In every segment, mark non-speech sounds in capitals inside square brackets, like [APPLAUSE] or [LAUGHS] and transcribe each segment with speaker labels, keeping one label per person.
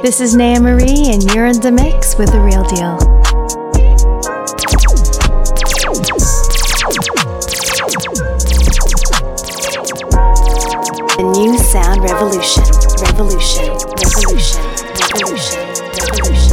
Speaker 1: This is Naya Marie, and you're in the mix with The Real Deal. The new sound revolution, revolution, revolution, revolution, revolution.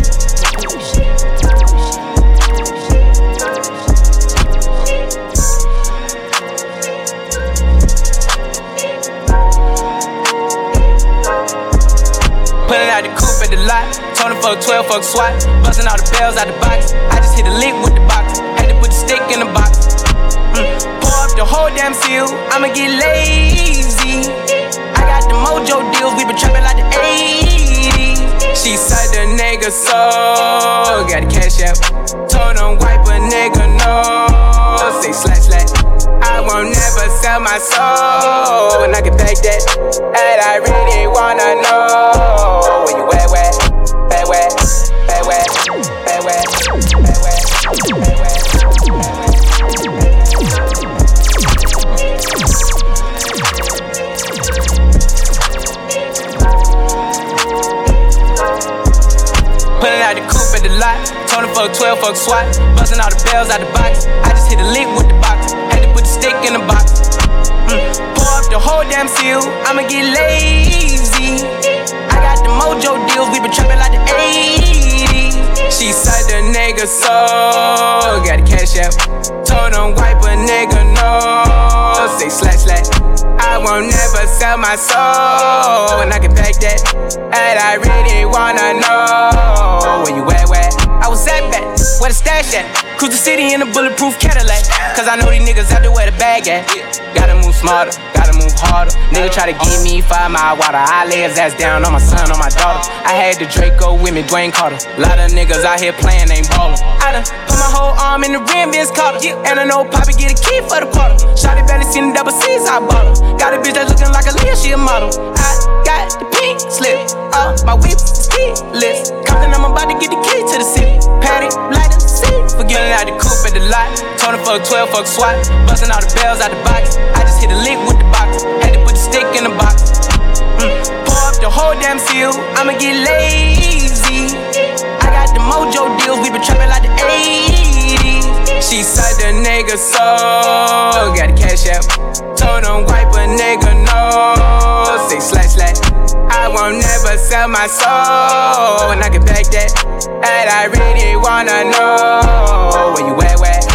Speaker 2: Fuck 12, fuck SWAT. Busting all the bells out the box. I just hit a lick with the box. Had to put the stick in the box. Mm. Pour up the whole damn seal. I'ma get lazy. I got the mojo deals. We been trapping like the 80s. She said the nigga so. Got the cash out. Told him wipe a nigga no. Say slash slash. I won't never sell my soul. And I can take that. And I really wanna know where you at, where, bad out the coupe at the lot, Tony fuck 12 fuck SWAT, busting all the bells out the box. I just hit a lick with the box, had to put the stick in the box. Mm. Pour up the whole damn seal, I'ma get lazy. Got the mojo deals. We been trapping like the 80s. She said the nigga so. Got the cash out. Told him wipe a nigga no. Say slash slash. I won't never sell my soul. And I can back that. And I really wanna know where you at, where? I was at back, where the stash at? Cruise the city in a bulletproof Cadillac. Cause I know these niggas out there where the bag at. Gotta move smarter, gotta move harder. Nigga try to give me five mile water. I lay his ass down on my son, on my daughter. I had the Draco with me, Dwayne Carter. Lot of niggas out here playing, ain't ballin'. I done put my whole arm in the rim, Vince Carter. And I know Poppy get a key for the quarter. Shotty barely seen the double C's, I bought her. Got a bitch that's looking like a Leah, she a model. I got the pink slip, uh, my whip is keyless. Compton, I'm about to get the key to the city. Patty, light up the seat. Forgetting out the coupe at the lot. Him fuck 12, fuck SWAT. Busting all the bells out the box. I just hit a lick with the box. Had to put the stick in the box. Mm. Pour up the whole damn seal. I'ma get lazy. I got the mojo deals. We been trapping like the 80s. She said the nigga so. Got the cash out. Told him wipe a nigga no. Say slash slash. I won't never sell my soul. And I can back that. And I really wanna know where you at, where?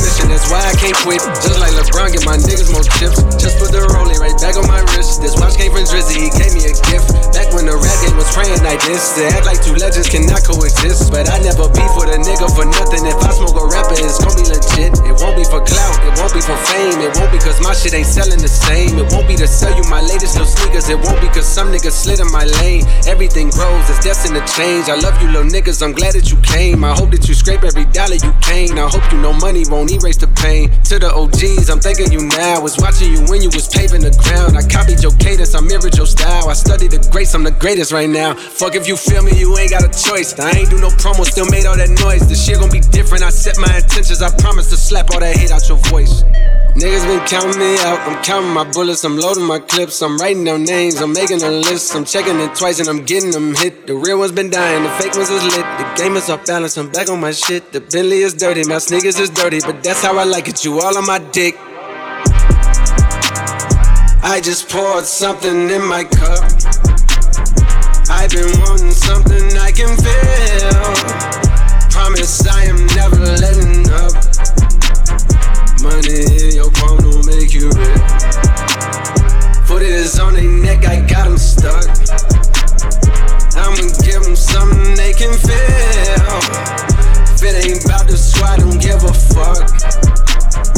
Speaker 3: mission, that's why I can't quit. Just like LeBron, get my niggas more chips. Just put the rolling right back on my wrist. This watch came from Drizzy, he gave me a gift. Back when the rap game was praying like this. To act like two legends cannot coexist. But I never beef with a nigga for nothing. If I smoke a rapper, it's gonna be legit. It won't be for clout, it won't be for fame. It won't be cause my shit ain't selling the same. It won't be to sell you my latest little sneakers. It won't be cause some niggas slid in my lane. Everything grows, it's destined to change. I love you little niggas, I'm glad that you came. I hope that you scrape every dollar you came. I hope you know money won't erase the pain. To the OGs, I'm thinking you now. Was watching you when you was paving the ground. I copied your cadence, I mirrored your style. I studied the greats, I'm the greatest right now. Fuck if you feel me, you ain't got a choice. I ain't do no promo, still made all that noise. The shit gon' be different. I set my intentions. I promise to slap all that hate out your voice. Niggas been counting me out. I'm counting my bullets. I'm loading my clips. I'm writing down names. I'm making a list. I'm checking it twice and I'm getting them hit. The real ones been dying. The fake ones is lit. The game is off balance. I'm back on my shit. The Bentley is dirty. My sneakers is dirty. But that's how I like it. You all on my dick. I just poured something in my cup. I've been wanting something I can feel. Promise I am never letting up. Money in your palm don't make you rich. Foot is on their neck, I got them stuck. I'ma give them something they can feel. If it ain't about the squad, don't give a fuck.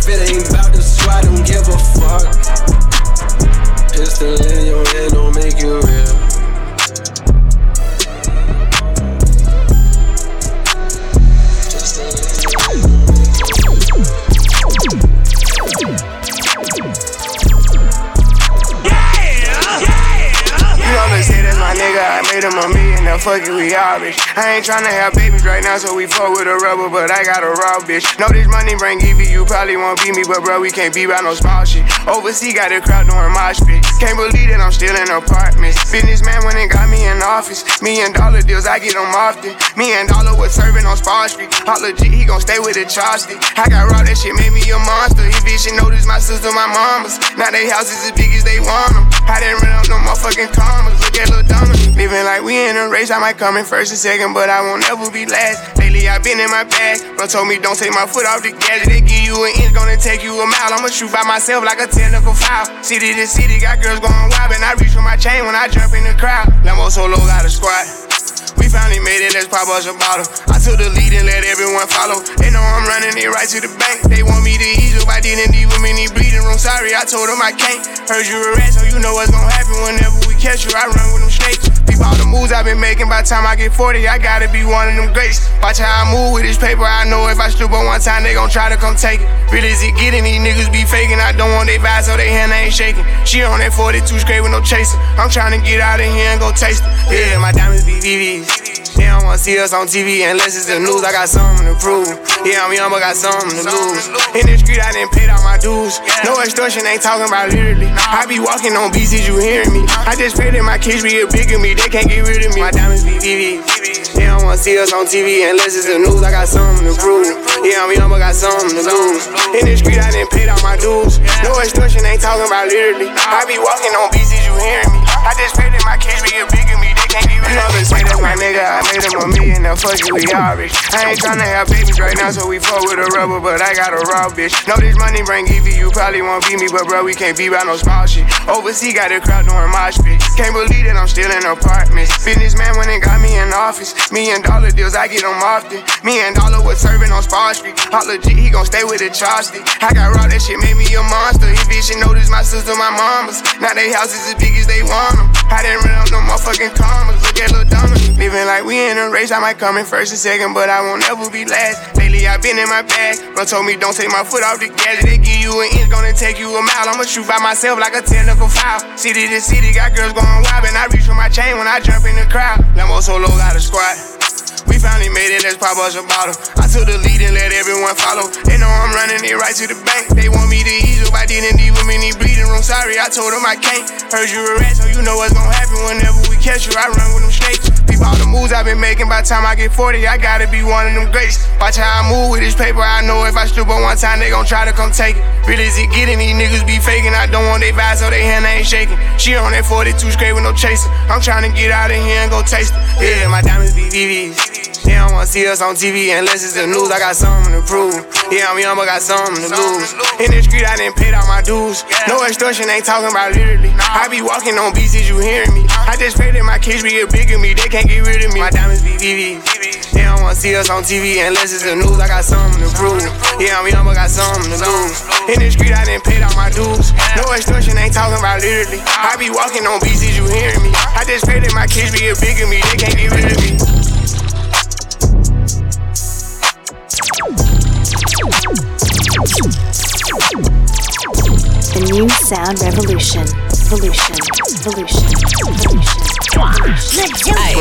Speaker 3: If it ain't about the swat, don't give a fuck. Pistol in your hand don't make you real.
Speaker 4: Nigga, I made him a million, now fuck it, we all rich. I ain't tryna have babies right now, so we fuck with a rubber, but I got a raw bitch. Know this money bring Evie, you probably won't beat me, but bro, we can't be by no small shit. Overseas got a crowd doing mosh pit. Can't believe that I'm still in apartments. Businessman went and got me in office. Million dollar deals, I get them often. Me and Dollar was serving on Spar Street. Hot legit, he gon' stay with the chopstick. I got raw, that shit made me a monster. He bitch, she notice my sister, my mamas. Now they houses as big as they want them. I didn't run up no motherfucking commas. Look at Lil Living like we in a race, I might come in first and second, but I won't ever be last. Lately I've been in my bag, bro told me don't take my foot off the gas. They give you an inch, gonna take you a mile. I'ma shoot by myself like a technical foul. City to city, got girls going wild, and I reach for my chain when I jump in the crowd. Lambo solo got a squad. We finally made it, let's pop us a bottle. I took the lead and let everyone follow. They know I'm running it right to the bank. They want me to ease up, I didn't need in bleeding room. Sorry, I told them I can't. Heard you a rat, so you know what's gonna happen whenever we catch you. I run with them snakes. Peep all the moves I've been making. By the time I get 40, I gotta be one of them greats. Watch how I move with this paper. I know if I stoop on one time, they gon' try to come take it. Real as it getting, these niggas be faking. I don't want they vibes, so they hand ain't shaking. She on that 42 straight with no chasing. I'm trying to get out of here and go taste it. Yeah, my diamonds be VVs. They don't wanna see us on TV unless it's the news. I got something to prove. Yeah, I'm young, but got something to lose. In the street, I didn't pay all my dues. No extortion, ain't talking about literally. I be walking on beats, you hearing me? I just pray that my kids be a bigger me. They can't get rid of me. My diamonds be VV. They don't wanna see us on TV unless it's the news. I got something to prove. Yeah, I'm young, but got something to lose. In the street, I didn't pay all my dues. No extortion, ain't talking about literally. I be walking on beats, you hearing me? I just pray that my kids be a bigger me. Me. Say that's my nigga, I made him a million, now fuck it, all rich. I ain't tryna have babies right now, so we fuck with a rubber, but I got a raw bitch. Know this money bring Evie, you probably won't beat me, but bro, we can't be by no small shit. Overseas got a crowd doing mosh pit. Can't believe that I'm still in apartments. Businessman went and got me in office. Me and dollar deals, I get them often. Me and dollar was serving on Spar Street. Hot legit, he gon' stay with the chopstick. I got raw, that shit made me a monster. He bitch, she notice my sister, my mamas. Now they houses as big as they want them. I didn't run up no motherfucking commas. Look at Lil Donna. Living like we in a race, I might come in first and second, but I won't ever be last. Lately I've been in my bag. Bro told me don't take my foot off the gas. They give you an inch, gonna take you a mile. I'ma shoot by myself like a technical foul. City to city, got girls going wild, and I reach for my chain when I jump in the crowd. Lambo solo got a squad. We finally made it, let's pop us a bottle. I took the lead and let everyone follow. They know I'm running it right to the bank. They want me to ease up, I didn't need women in bleeding room. Sorry, I told them I can't. Heard you a rat, so you know what's gonna happen whenever we catch you. I run with them snakes. Peep all the moves I've been making. By time I get 40, I gotta be one of them greats. Watch how I move with this paper. I know if I stoop on one time, they gon' try to come take it. Real as it getting, these niggas be faking. I don't want they vibes, so they hand ain't shaking. She on that 42 straight with no chasing. I'm trying to get out of here and go taste it. Yeah, my diamonds be VVs. They don't wanna see us on TV unless it's the news. I got something to prove. Yeah, I'm young, but got something to lose. In the street, I didn't pay all my dues. No extortion, ain't talking about literally. I be walking on beats, you hearing me? I just pray that my kids be a bigger me. They can't get rid of me. My diamonds be VVs. They don't wanna see us on TV unless it's the news. I got something to prove. Yeah, I'm young, but got something to lose. In the street, I didn't pay all my dues. No extortion, ain't talking about literally. I be walking on beats, you hearing me? I just pray that my kids be a bigger me. They can't get rid of me.
Speaker 1: The new sound revolution.
Speaker 5: Ay,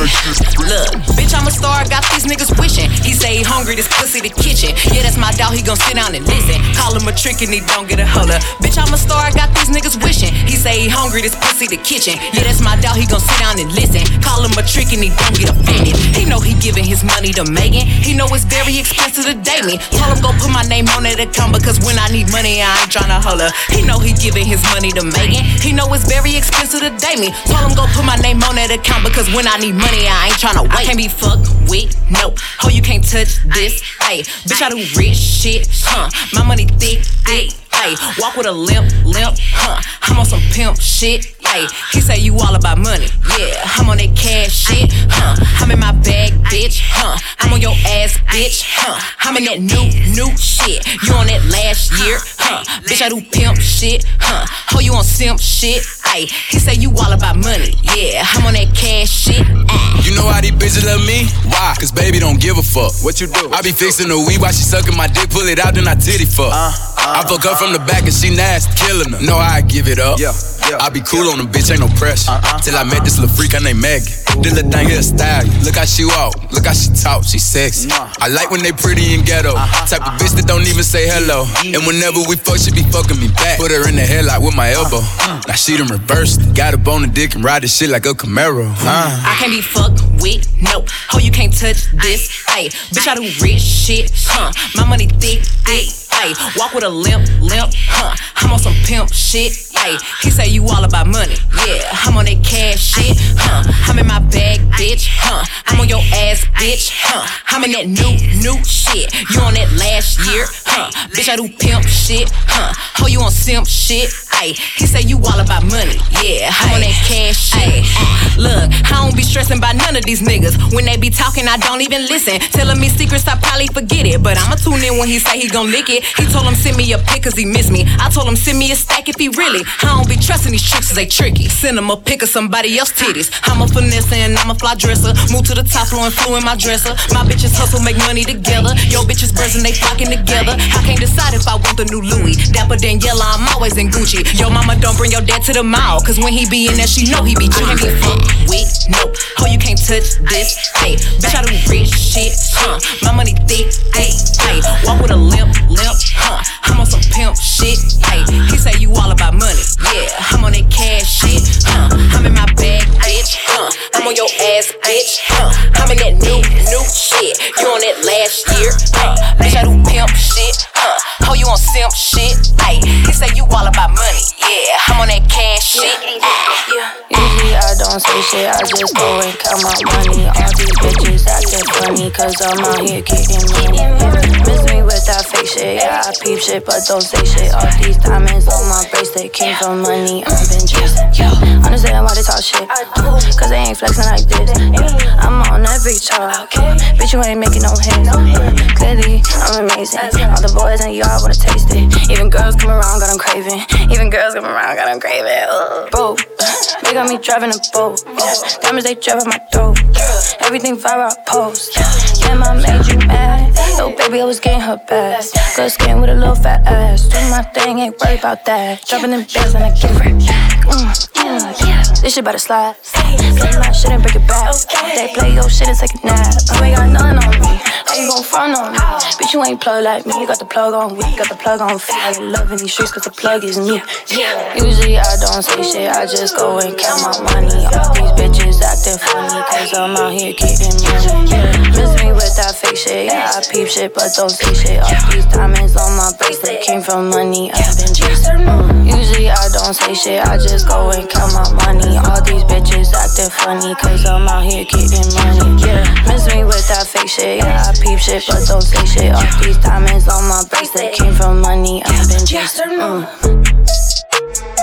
Speaker 5: look, bitch, I'm a star, got these niggas wishing. He say he hungry, this pussy the kitchen. Yeah, that's my dog, he gon' sit down and listen. Call him a trick and he don't get a holler. Bitch, I'm a star, got these niggas wishing. He say he hungry, this pussy the kitchen. Yeah, that's my dog, he gon' sit down and listen. Call him a trick and he don't get offended. He know he giving his money to Megan. He know it's very expensive to date me. Told him go put my name on that account because when I need money, I ain't tryna holler. He know he giving his money to Megan. He know it's very expensive to date me. Told him go put my name on that account because when I need money, I ain't tryna wait. I can't be fucked with, no. Ho, you can't touch this. Hey, bitch, I do rich shit, huh? My money thick, thick. Hey, walk with a limp, limp, huh? I'm on some pimp shit. Hey, he say you all about money. Yeah, I'm on that cash shit, huh? I'm in my bag, bitch, huh? I'm on your ass, bitch, huh? I'm in that new, new shit. You on that last year, huh? Bitch, I do pimp shit, huh? Oh, you on simp shit? Hey, he say you all about money. Yeah, I'm on that cash shit. Uh.
Speaker 6: You know how these bitches love me? Why? Cause baby don't give a fuck.
Speaker 7: What you do?
Speaker 6: I be fixing the weed while she sucking my dick, pull it out, then I titty fuck. Uh, uh, I fuck her from the back and she nasty, killing her. No, I give it up.
Speaker 7: Yeah. Yeah.
Speaker 6: I be cool on the bitch, ain't no pressure. Uh-uh. Till I met this little freak, her name Maggie. This little thing here style. Look how she walk, look how she talk, she sexy. I like when they pretty and ghetto. Uh-huh. Type of bitch that don't even say hello. And whenever we fuck, she be fucking me back. Put her in the headlock with my elbow. Now she done reversed. Got a bone and dick and ride this shit like a Camaro. Uh.
Speaker 5: I can't be fucked with, no. Ho, you can't touch this. Hey, bitch, I do rich shit, huh? My money thick, thick. Hey, walk with a limp, limp, huh? I'm on some pimp shit. Hey, he say you all about money. Yeah, I'm on that cash shit, huh? I'm in my bag, bitch, huh? I'm on your ass, bitch, huh? I'm in that new, new shit. You on that last year, huh? Bitch, I do pimp shit, huh? Oh, you on simp shit? Hey, he say you all about money. Yeah, I'm on that cash shit. Uh. Look, I don't be stressing about none of these niggas. When they be talking, I don't even listen. Telling me secrets, I probably forget it. But I'ma tune in when he say he gon' lick it. He told him send me a pic cause he miss me. I told him send me a stack if he really. I don't be trusting these tricks cause they tricky. Send him a pic of somebody else titties. I'm a finesse and I'm a fly dresser. Move to the top floor and flew in my dresser. My bitches hustle, make money together. Yo bitches birds and they flocking together. I can't decide if I want the new Louis. Dapper Daniela, I'm always in Gucci. Yo mama don't bring your dad to the mall. Cause when he be in there, she know he be I can't be fucked with, nope. Oh, you can't touch this. Hey, bitch, I do rich shit, huh? My money thick, thick, hey. Walk with a limp, limp, huh? I'm on some pimp shit, hey. He say you all about money, yeah. I'm on that cash shit, huh? I'm in my bag, bitch, huh? I'm on your ass, bitch, huh? I'm in that new, new shit. You on that last year, huh? Bitch, I do pimp shit, huh? Oh, you on simp shit, hey. He say you all about money, yeah. I'm on that cash shit, ah.
Speaker 8: Usually I don't say shit, I just go and count my money. All these bitches acting funny, cause I'm out here getting money. Miss me with that fake shit, yeah, I peep shit, but don't say shit. All these diamonds on my bracelet came from money, I've been chasing. Understand why they talk shit, cause they ain't flexing like this. Yeah, I'm on every chart, bitch, you ain't making no hits. Clearly, I'm amazing. All the boys in the yard wanna taste it. Even girls come around, got them craving. Even girls come around, got them craving. Ugh. Bro, they got me driving a boat. Diamonds, they driving my throat. Everything fire, I post. Damn, I made you mad. Yo, baby, I was getting her best. Good skin with a little fat ass. Do my thing, ain't worried about that. Dropping them bands and I get back. Mm, mm, yeah. This shit better slide. Play my shit and break it back. They play your shit and take a nap. You ain't got nothing on me. How you gon' front on me? Bitch, you ain't plug like me. You got the plug on weak, got the plug on feel like love in these streets, cause the plug is me. Yeah. Usually I don't say shit, I just go and count my money. All these bitches acting funny, cause I'm out here getting money. Yeah. Miss me with that fake shit, yeah. I peep shit, but don't say shit. All these diamonds on my bracelet came from money. I've been chasing. Usually I don't say shit, I just go and count my money. All these bitches acting funny, cause I'm out here getting money. Yeah. Miss me with that fake shit, yeah. I peep shit, but don't say shit. All these diamonds on my bracelet came from money. I've been chasing. Mm.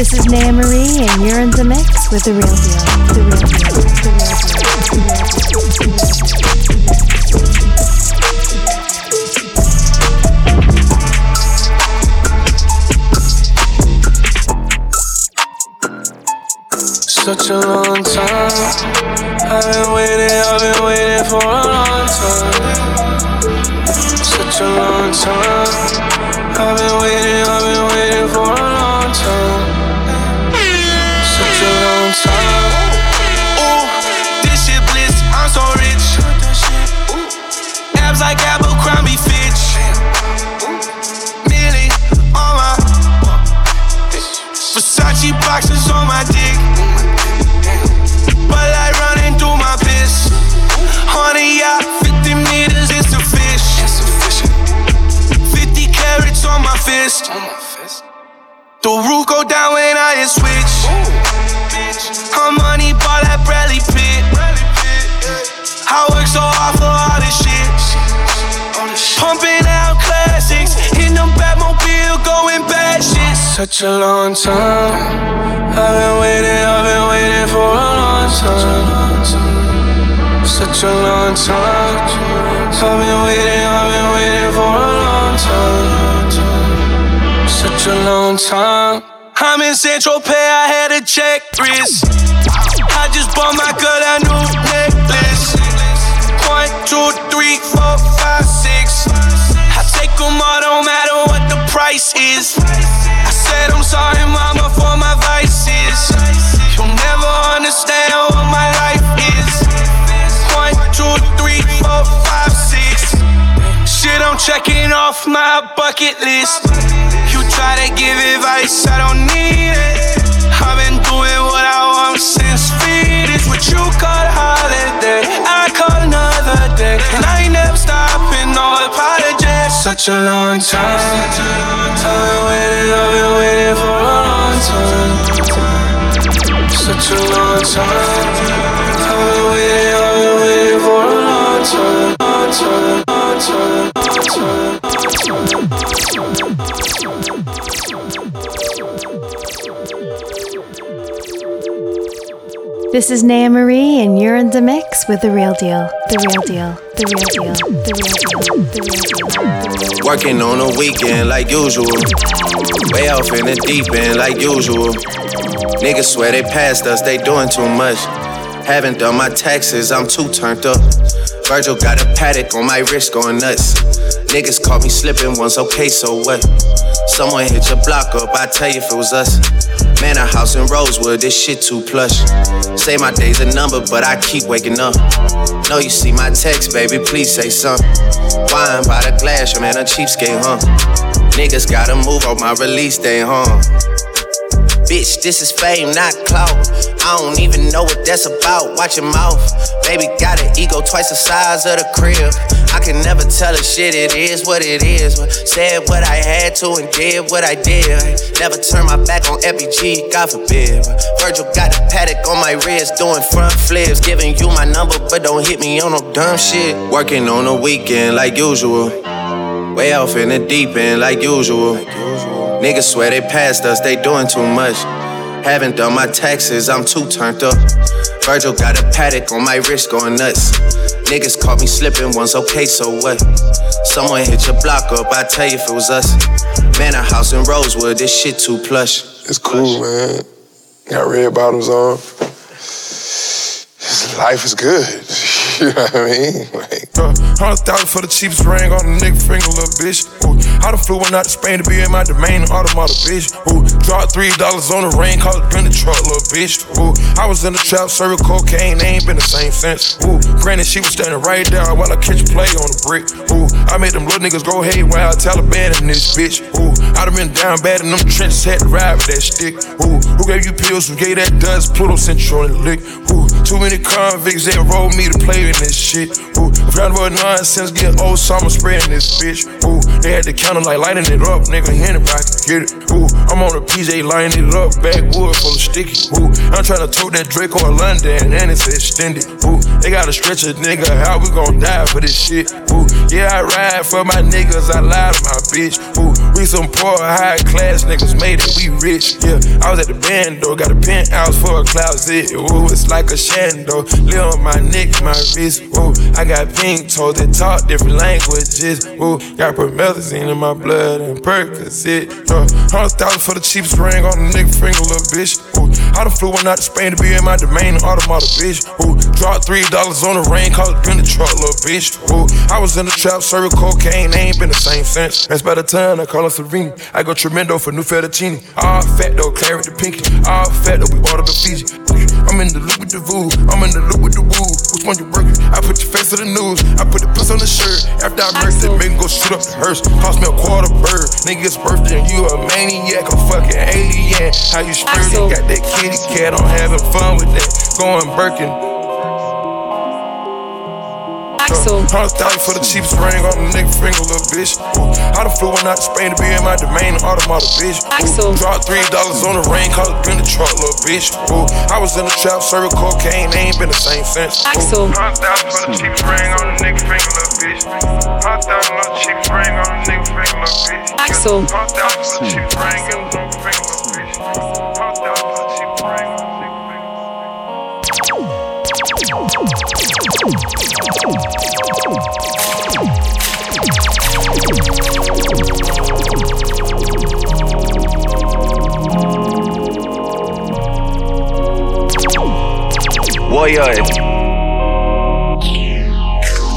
Speaker 1: This is Naya Marie, and you're in the mix with the real deal. The real deal. The real deal.
Speaker 9: Such a long time. I've been waiting, I've been waiting for a long time. Such a long time. I've been waiting, I've been waiting for a long time.
Speaker 10: Abs like Abercrombie Fitch. Millie on my Versace boxes on my dick. But I running through my piss. Honey, yacht, 50 meters, it's a fish. 50 carats on my fist. The roof go down when I hit switch. Her money ball like Bradley Pitt. I work so hard for. Pumping out classics in the Batmobile, going bad shit.
Speaker 9: Such a long time. I've been waiting, I've been waiting for a long time. Such a long time. I've been waiting, I've been waiting for a long time. Such a long time.
Speaker 10: I'm in Central Pay, I had a check wrist. I just bought my girl a new necklace. One, two, three, four, five, six. I take them all, don't matter what the price is. I said I'm sorry, mama, for my vices. You'll never understand what my life is. One, two, three, four, five, six. Shit, I'm checking off my bucket list. You try to give advice, I don't need it. I've been doing what I want since feet. It's what you call a And I ain't never stopping, no apologies.
Speaker 9: Such a long time. I've been waiting, I've been waiting for a long time. Such a long time. I've been waiting, I've been waiting for a long time. Long time, long time, long time, long time.
Speaker 1: This is Naya Marie, and you're in the mix with the real deal. The real deal. The real deal. The real deal. The real deal.
Speaker 11: Working on a weekend like usual. Way off in the deep end like usual. Niggas swear they passed us, they doing too much. Haven't done my taxes, I'm too turned up. Virgil got a Patek on my wrist going nuts. Niggas caught me slipping once, okay, so what? Someone hit your block up, I tell you if it was us. Man, a house in Rosewood, this shit too plush. Say my day's a number, but I keep waking up. Know you see my text, baby, please say something. Wine by the glass, man a cheapskate, huh? Niggas gotta move on my release day, huh? Bitch, this is fame, not clout. I don't even know what that's about. Watch your mouth. Baby got an ego twice the size of the crib. I can never tell a shit, it is what it is. But said what I had to and did what I did. Never turn my back on FBG, God forbid. Virgil got a Patek on my wrist, doing front flips. Giving you my number, but don't hit me on no dumb shit. Working on the weekend like usual. Way off in the deep end like usual. Niggas swear they passed us, they doing too much. Haven't done my taxes, I'm too turned up. Virgil got a Patek on my wrist going nuts. Niggas caught me slipping once, okay, so what? Someone hit your block up, I tell you if it was us. Man, a house in Rosewood, this shit too plush.
Speaker 12: It's cool, man. Got red bottoms on. Life is good. You know what I mean? [LAUGHS] Like,
Speaker 13: Uh, Hundred thousand for the cheapest ring on the nigga finger, little bitch. Ooh, I done flew one out to Spain to be in my domain, automata, bitch. Ooh, dropped three dollars on the ring, called it been truck, little bitch. Ooh, I was in the trap, serving cocaine, they ain't been the same since. Ooh, granted, she was standing right there while I catch a play on the brick. Ooh, I made them little niggas go haywire, Taliban in this bitch. Ooh, I done been down bad in them trenches, had to ride with that stick. Ooh, who gave you pills? Who gave that dust? Pluto sent you on the lick. Ooh, too many convicts that rolled me to play in this shit. Ooh, round about nonsense, get old so I'ma spreading this bitch. Ooh, they had the counter like lighting it up, nigga. Anybody get it. Ooh, I'm on a PJ lining it up, backwood full of sticky. Ooh, I'm trying to tote that Draco or London and it's extended. Ooh, they gotta stretch a nigga out, we gon' die for this shit. Ooh, yeah, I ride for my niggas, I lie to my bitch. Ooh, we some poor, high class niggas made it, we rich. Yeah, I was at the band though, got a penthouse for a closet. Ooh, it's like a shando, live on my neck, my. Ooh, I got pink toes, that talk different languages. Ooh, got promethazine in my blood and Percocet. Uh, hundred thousand for the cheapest ring on the nigga finger, little bitch. I done flew one out to Spain to be in my domain, automata, bitch. Ooh, dropped three dollars on the rain, call it been the truck, little bitch. I was in the trap, serving cocaine, ain't been the same since. That's by the time I call her Serena. I go tremendo for new fettuccine. All fat though, claret the pinky. All fat though, we order the Fiji. I'm in the loop with the voo, I'm in the loop with the woo. Which one you working? I put your face to the news, I put the puss on the shirt. After I murked it, make go shoot up the hearse. Cost me a quarter bird. Nigga's birthday, and you a maniac, a fucking alien. How you spurting? Got that kitty cat, I'm having fun with that. Going Birkin.
Speaker 14: Axel.
Speaker 13: Hundred thousand for the cheapest ring on the nigga finger, little bitch. I done flew one out to Spain to be in my domain, automata, bitch.
Speaker 14: Axel.
Speaker 13: Dropped three dollars on the rain, cause it been the truck, little bitch. Ooh, I was in the trap, serving cocaine, ain't been the same since.
Speaker 14: Axel.
Speaker 13: Hundred thousand for the cheapest ring on the nigga finger, little bitch. Hundred thousand for the cheapest ring on the nigga finger, little bitch.
Speaker 14: Axel.
Speaker 13: Hundred thousand for the cheapest ring on the nigga finger, little bitch. Hundred thousand for the cheapest ring on the nigga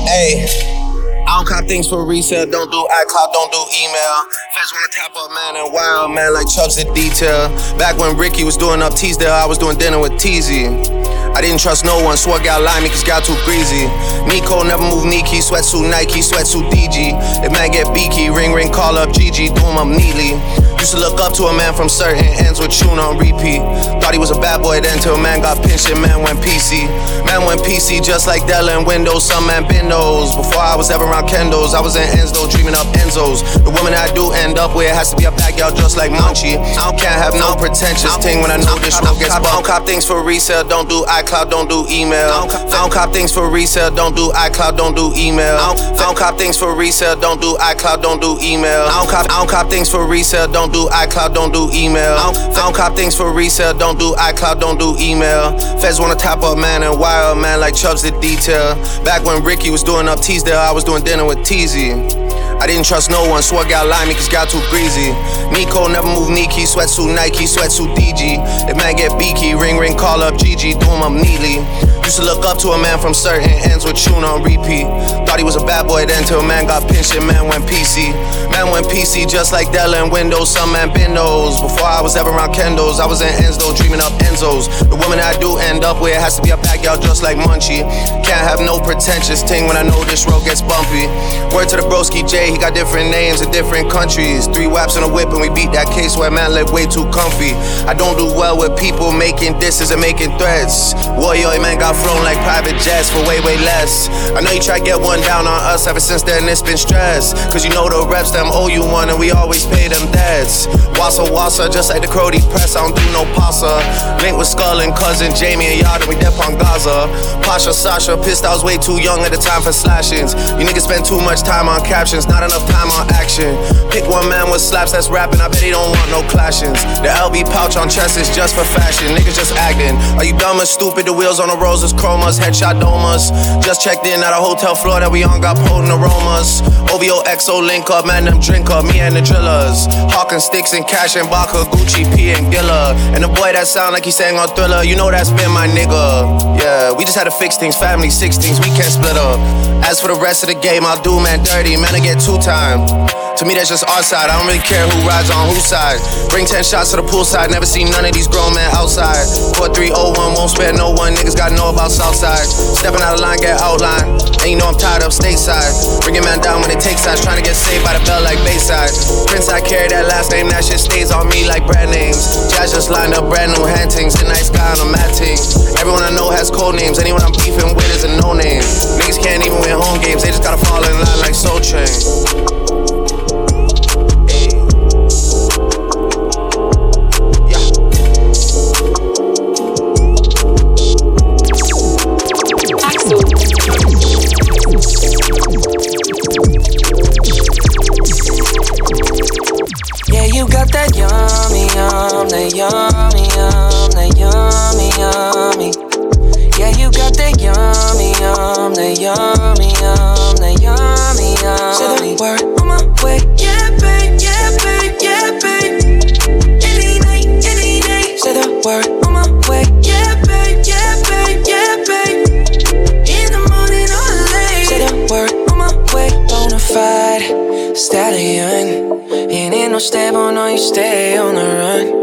Speaker 11: Hey. I don't cop things for resale, don't do iCloud, don't do email. Feds wanna tap up, man, and wild, man, like Chubbs in detail. Back when Ricky was doing up Teasdale, I was doing dinner with Teasy. I didn't trust no one, swore gal lie me cause gal too greasy. Nico never move Nike, sweat sweatsuit Nike, sweat sweatsuit DG. If man get beaky, ring ring, call up GG, do him up neatly. Used to look up to a man from certain ends with tune on repeat. Thought he was a bad boy then till man got pinched and man went PC. Man went PC just like Della and Windows, some man those. Before I was ever around Kendos, I was in Enzo dreaming up Enzos. The woman I do end up with has to be a backyard just like Munchie. I can't have no pretentious thing when I know this road gets bumped. I don't cop things for resale, don't do iCloud, don't do email. I don't cop things for resale, don't do iCloud, don't do email. I don't cop things for resale, don't do iCloud, don't do email. I don't cop, I don't cop things for resale, don't do iCloud, don't do email. I don't, I don't cop things for resale, don't do iCloud, don't do email. Feds wanna tap up man and wire up man like Chubbs did detail. Back when Ricky was doing up Teasdale, I was doing dinner with Teasy. I didn't trust no one, swore gal lie me cause gal too greasy. Nico never move Nike, sweatsuit Nike, sweatsuit DG. If man get beaky, ring ring, call up GG, do him up neatly. Used to look up to a man from certain ends with tune on repeat. Thought he was a bad boy then till a man got pinched and man went PC. Man went PC just like Della and Windows, some man those. Before I was ever around Kendos, I was in Enzo dreaming up Enzos. The woman I do end up with has to be a backyard just like Munchie. Can't have no pretentious thing when I know this road gets bumpy. Word to the broski J, he got different names in different countries. Three waps in a whip and we beat that case where man live way too comfy. I don't do well with people making disses and making threats. Warrior man got flown like private jets for way, way less. I know you try to get one down on us ever since then it's been stress. Cause you know the reps them owe you one and we always pay them debts. Wassa wassa, just like the Crody press, I don't do no pasta. Link with Skull and cousin Jamie and Yard and we dep on Gaza. Pasha Sasha, pissed I was way too young at the time for slashings. You niggas spend too much time on captions, not enough time on action. Pick one man with slaps that's rapping, I bet he don't want no clashings. The LB pouch on chest is just for fashion, niggas just acting. Are you dumb or stupid? The wheels on the roses, chromas, headshot domas. Just checked in at a hotel floor that we on, got potent aromas. OVO XO link up, man, them drink up, me and the drillers. Hawking sticks and cash and Baka, Gucci, P and Gilla. And the boy that sound like he sang on Thriller, you know that's been my nigga. Yeah, we just had to fix things, family, six things, we can't split up. As for the rest of the game, I'll do man dirty, man, I get two time. To me, that's just our side. I don't really care who rides on whose side. Bring 10 shots to the poolside. Never seen none of these grown men outside. 4301, won't spare no one. Niggas gotta know about Southside. Stepping out of line, get outline. And you know I'm tired of stateside. Bring your man down when it takes sides. Trying to get saved by the bell like Bayside. Prince, I carry that last name. That shit stays on me like brand names. Jazz just lined up brand new hantings. The nice guy on the mat team. Everyone I know has code names. Anyone I'm beefing with is a no name. Niggas can't even win home games. They just gotta fall in line like Soul Train.
Speaker 15: Yeah, you got that yummy, yum, that yummy, yum, that yummy, yummy. Yeah, you got that yummy, yum, that yummy, yum, that yummy, yum. Say the word on my way. Yeah, babe, yeah, babe, yeah, babe. Any night, any day. Say the word on my way. Yeah, babe, yeah, babe, yeah, babe. In the morning or late. Say the word on my way. Bonafide stallion. Ain't in no stable, no, you stay on the run.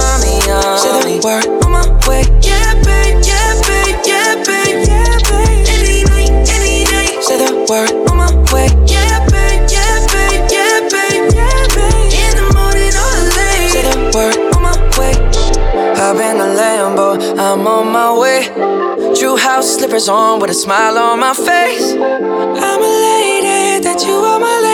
Speaker 15: that yummy, yum. Uh. Say the word on my way. Yeah, babe, yeah, babe, yeah, babe, yeah, babe. Any night, any day. Say the word on my way. Yeah, babe, yeah, babe, yeah, babe, yeah, babe. In the morning or late. Say the word on my way. Hop in the Lambo, I'm on my way. True house slippers on with a smile on my face. I'm a lady, that you are my lady.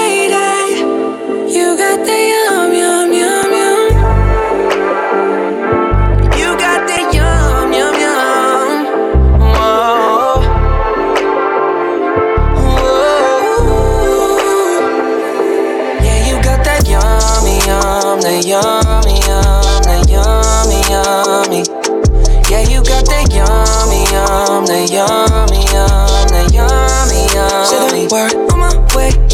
Speaker 15: Yum, that yummy, yum, that yummy, yummy. Yeah, you got that yummy, yum, that yummy, yum, that yummy, yum. Say the word on my way.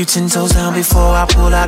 Speaker 15: You
Speaker 16: ten toes down before I pull out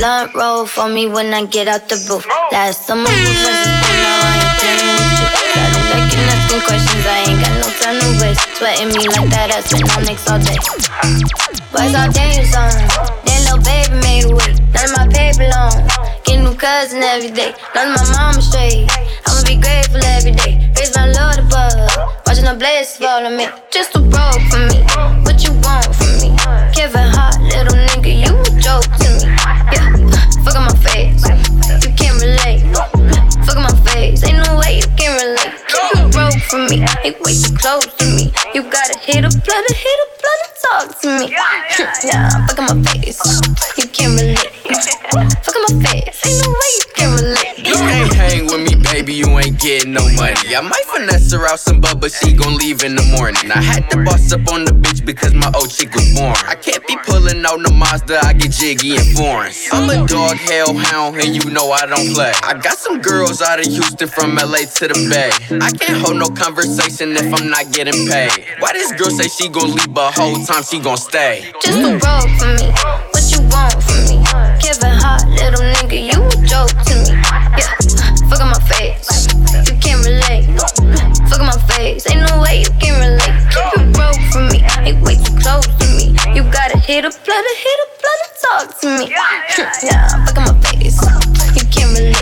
Speaker 17: blunt roll for me when I get out the booth. Last summer was asking questions, I ain't got no time to waste. Sweating me like that, I spend on next all day. Boys all day on That little baby made a way. None of my paper long. Get new cousin every day. None of my mama straight. I'ma be grateful every day. Raise my Lord above. Watching the blessings fall on me. Just too broke for me. And talk to me. Yeah, fuck on my face. You can't relate. [LAUGHS] Fuck on my face. Ain't no way you can relate.
Speaker 18: You can't hang with me, baby, you ain't getting no money. I might finesse her out some butt, but she gon' leave in the morning. I had to boss up on the bitch because my old chick was born. I can't be pulling out the Mazda, I get jiggy and foreign. I'm a dog hellhound, and you know I don't play. I got some girls out of Houston from LA to the Bay. I can't hold no conversation if I'm not getting paid. Why this girl say she gon' leave, but whole time she gon' stay?
Speaker 17: Just a broke for me. What you want from me? Kevin Hart, little nigga, you a joke to me. Yeah, You can't relate. Fuck my face. Ain't no way you can relate. Keep you broke from me. Ain't way too close to me. You gotta hit a blood, hit a blood and talk to me. Yeah, fuck on my face. You can't relate.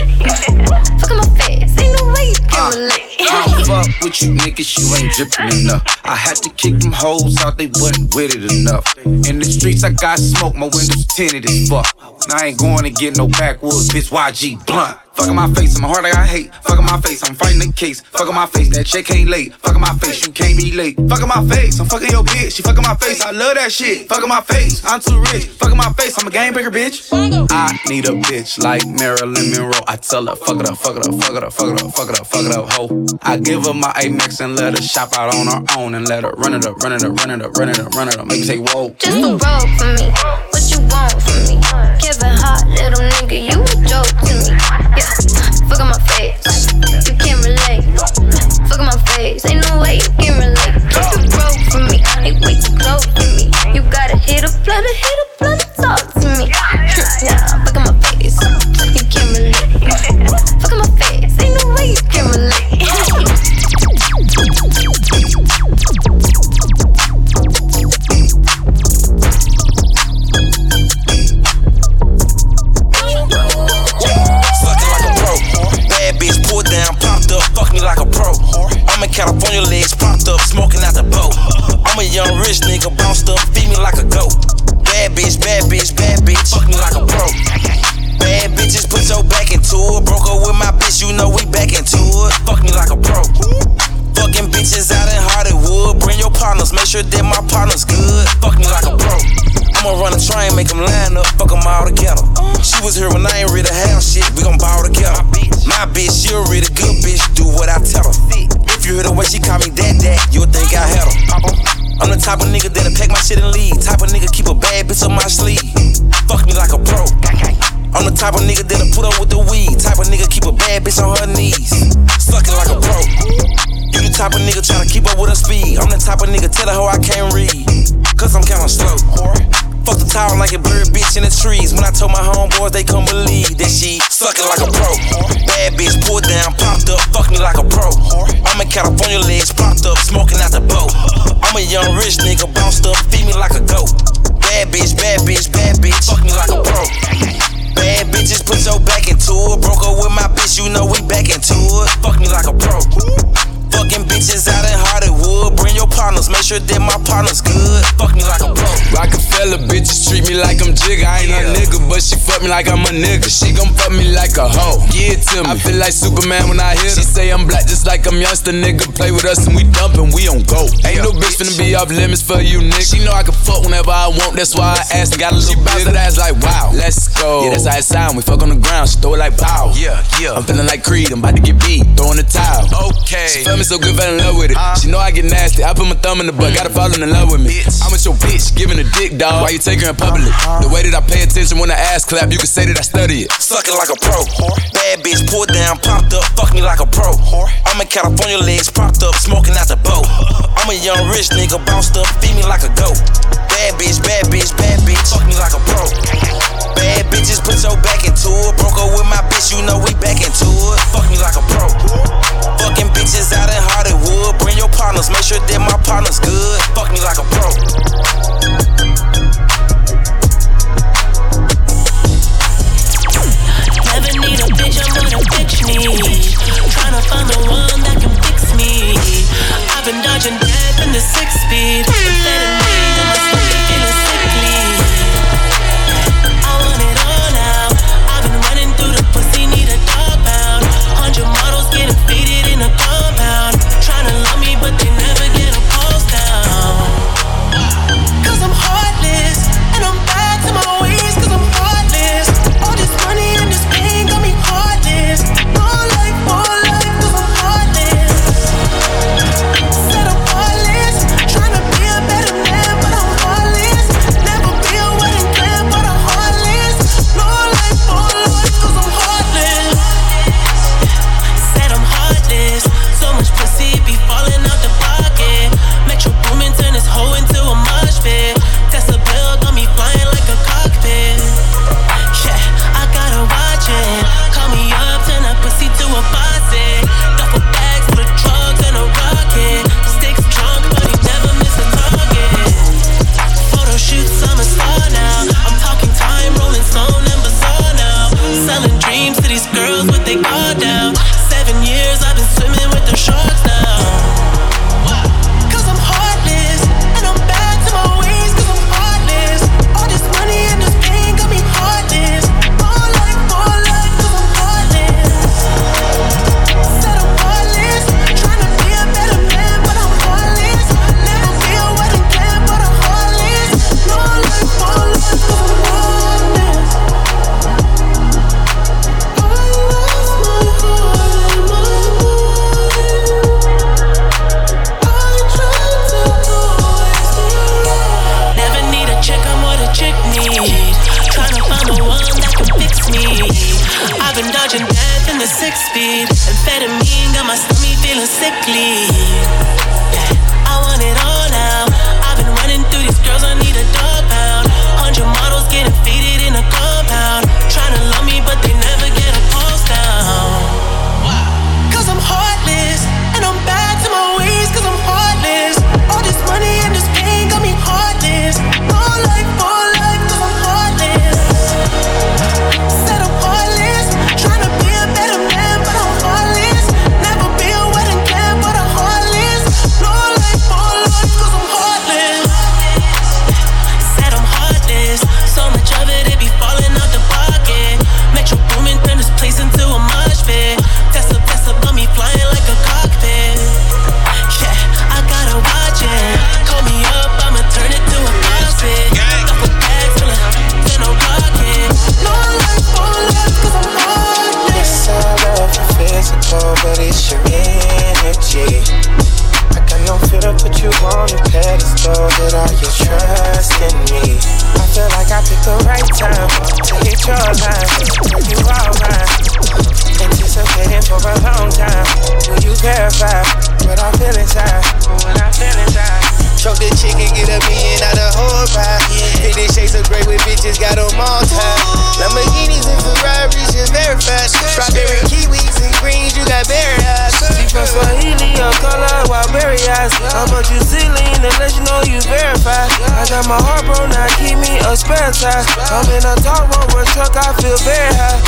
Speaker 17: Fuck on my face. Ain't no way you can uh, relate.
Speaker 19: I fuck with you niggas, you ain't drippin' enough. I had to kick them hoes out, they wasn't with it enough. In the streets, I got smoke, my windows tinted as fuck. And I ain't going to get no backwoods, bitch, YG blunt. Fuck on my face, in my heart like I hate. Fuckin' my face, I'm fighting the case. Fuckin' my face, that check ain't late. Fuckin' my face, you can't be late. Fuckin' my face, I'm fucking your bitch. She fuck on my face, I love that shit. Fuckin' my face, I'm too rich. Fuckin' my face, I'm a game breaker, bitch. I need a bitch like Marilyn Monroe. I tell her, fuck it up, fuck it up, fuck it up, fuck it up, fuck it up, fuck it up, ho. I give her my Amex and let her shop out on her own and let her run it up, run it up, run it up, run it up, run it up. Make me say whoa.
Speaker 17: Just too broke for me. What you want from me? Kevin Hart, little nigga, you a joke to me. Fuck on my face. You can't relate. Fuck on my face. Ain't no way you can relate. Keep you broke from me. Ain't way too close to me. You gotta hit a blood, hit a blood talk to me. [LAUGHS] Yeah,
Speaker 20: California, legs propped up, smoking out the boat. I'm a young rich nigga, bounced up, feed me like a goat. Bad bitch, bad bitch, bad bitch, fuck me like a pro. Bad bitches put your back into it. Broke up with my bitch, you know we back into it. Fuck me like a pro. Fucking bitches out in Hollywood. Bring your partners, make sure that my partner's good. Fuck me like a pro. I'ma run a train, make them line up, fuck them all together. She was here when I ain't ready to have shit, we gon' ball together. My bitch, she a really good bitch, do what I tell her. If you hear the way she call me dad dad, you'll think I had her. I'm the type of nigga that'll pack my shit and leave. Type of nigga keep a bad bitch on my sleeve. Fuck me like a pro. I'm the type of nigga that'll put up with the weed. Type of nigga keep a bad bitch on her knees. Sucking like a pro. You the type of nigga tryna keep up with her speed. I'm the type of nigga tell her how I can't read. Cause I'm kinda slow. Fuck the tower like a bird bitch in the trees. When I told my homeboys, they couldn't believe that she sucking like a pro. Bad bitch pulled down, popped up, fuck me like a pro. I'm in California, legs propped up, smoking out the boat. I'm a young rich nigga, bounced up, feed me like a goat. Bad bitch, bad bitch, bad bitch, fuck me like a pro. Bad bitches put your back into it. Broke up with my bitch, you know we back into it. Fuck me like a pro. Fucking bitches out in Hollywood. Bring your partners, make sure that my partner's good. Fuck me like a pro.
Speaker 6: Rockefeller bitches treat me like I'm Jigga. I ain't a nigga, but she fuck me like I'm a nigga. She gon' fuck me like a hoe. Give it to me. I feel like Superman when I hit her. She say I'm black just like I'm youngster, nigga. Play with us and we dumpin', we on go. Ain't no bitch finna be off limits for you, nigga. She know I can fuck whenever I want, that's why I asked. Got a little bounce that ass like wow. Let's go. Yeah, that's how it sound. We fuck on the ground, she throw it like pow. Yeah, yeah. I'm feeling like Creed, I'm about to get beat, throwing the towel. Okay me, so good, fell in love with it. She know I get nasty, I put my thumb in the butt, gotta fall in love with me. I'm with your bitch, giving a dick, dog. Why you take her in public? The way that I pay attention when I ass clap, you can say that I study it.
Speaker 20: Sucking like a pro. Bad bitch, pulled down, popped up, fuck me like a pro. I'm in California, legs propped up, smoking out the boat. I'm a young rich nigga, bounced up, feed me like a goat. Bad bitch, bad bitch, bad bitch, fuck me like a pro. Bad bitches put your back into it. Broke up with my bitch, you know we back into it. Fuck me like a pro. Fucking bitches out hot and hot. Bring your partners, make sure that my partner's good. Fuck me like a pro.
Speaker 16: Never need a bitch, I'm gonna bitch me. Tryna find the one that can fix me. I've been dodging death in the six feet. untied. I'm
Speaker 21: in a dark road where truck, I feel very high.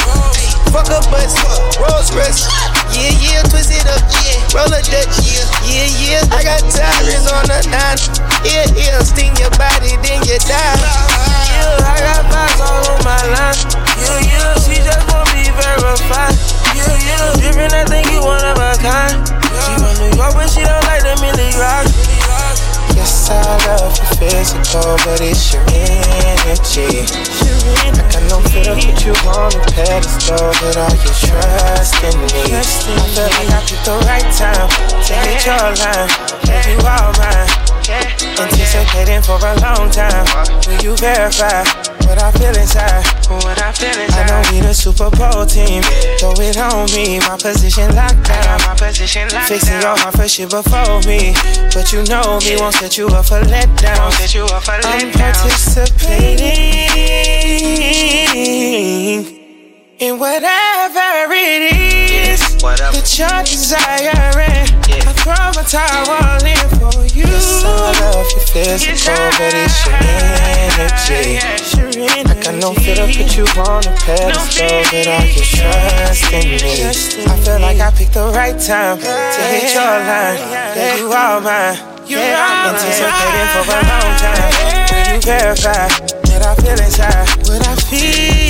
Speaker 22: Fuck a bus, Rolls Royce. Yeah, yeah, twist it up, yeah. Roll a Dutch, yeah, yeah, yeah. I got tires on a nine. Yeah, yeah, sting your body, then you die.
Speaker 21: Yeah, I got vibes all on my line. Yeah, yeah, she just won't be verified. Yeah, yeah, different, I think you one of a kind. She from New York, but she don't like the Millie Rock.
Speaker 22: Yes, I love your physical, but it's your energy. I got no what you wanna pedestal, but are you trusting me? I feel like I picked the right time. Take it your line, make you all mine. Anticipating for a long time. Will you verify?
Speaker 10: What I feel inside. What I feel inside. I know we the Super Bowl team. Throw it on me, my position locked down. My position locked Fixing your heart for shit before me. But you know me, won't set you up for letdown. Won't set you up for letdown. I'm participating in whatever it is whatever. that you're desiring. Eh? Yeah. I throw my towel in for you. Yes, I love your physical, but it's your energy. Like I know fit up put you on a pedestal, but I can trust in me. I feel like I picked the right time to hit your line. Yeah, you are mine. Yeah, I'm anticipating for a long time. Will you verify what I feel inside? What I feel?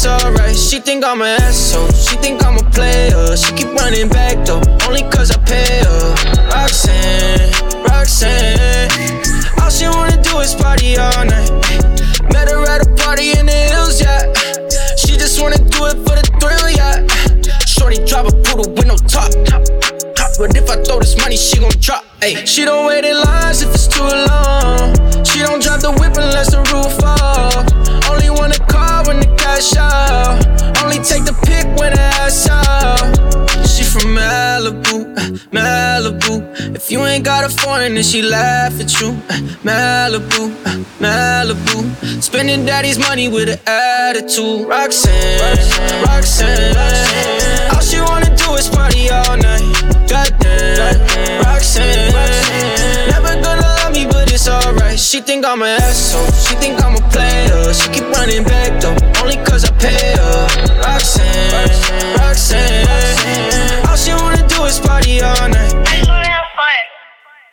Speaker 16: it's alright. She think I'm an asshole, she think I'm a player. She keep running back though, only cause I pay her. Roxanne, Roxanne, all she wanna do is party all night. Met her at a party in the hills, yeah. She just wanna do it for the thrill, yeah. Shorty drop a poodle with no top. But if I throw this money, she gon' drop. Ay. She don't wait in lines if it's too long. She don't drive the whip unless the roof out. Only take the pic when the ass. She from Malibu, uh, Malibu. If you ain't got a foreign, then she laugh at you. Uh, Malibu, uh, Malibu. Spending daddy's money with an attitude. Roxanne, Roxanne. All she wanna do is party all night. Goddamn, Roxanne. Never gonna love me, but it's alright. She think I'm an asshole. She think I'm a player. She running back though, only cause I pay her. Roxanne, Roxanne. All she wanna do is party all night.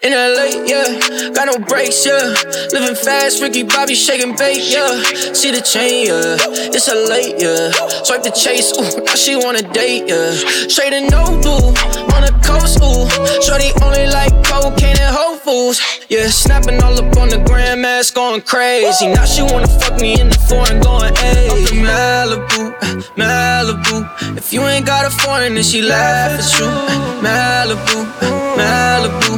Speaker 16: In LA, yeah, got no brakes, yeah. Living fast, Ricky Bobby shaking bait, yeah. See the chain, yeah. It's a late, yeah. Swipe the chase, ooh, now she wanna date, yeah. Straight and no blue, on the coast, ooh. Shorty only like cocaine and Whole yeah. Snapping all up on the grandmas, going crazy. Now she wanna fuck me in the foreign, going hey. Malibu, Malibu. If you ain't got a foreign, then she laugh at you. Malibu, Malibu.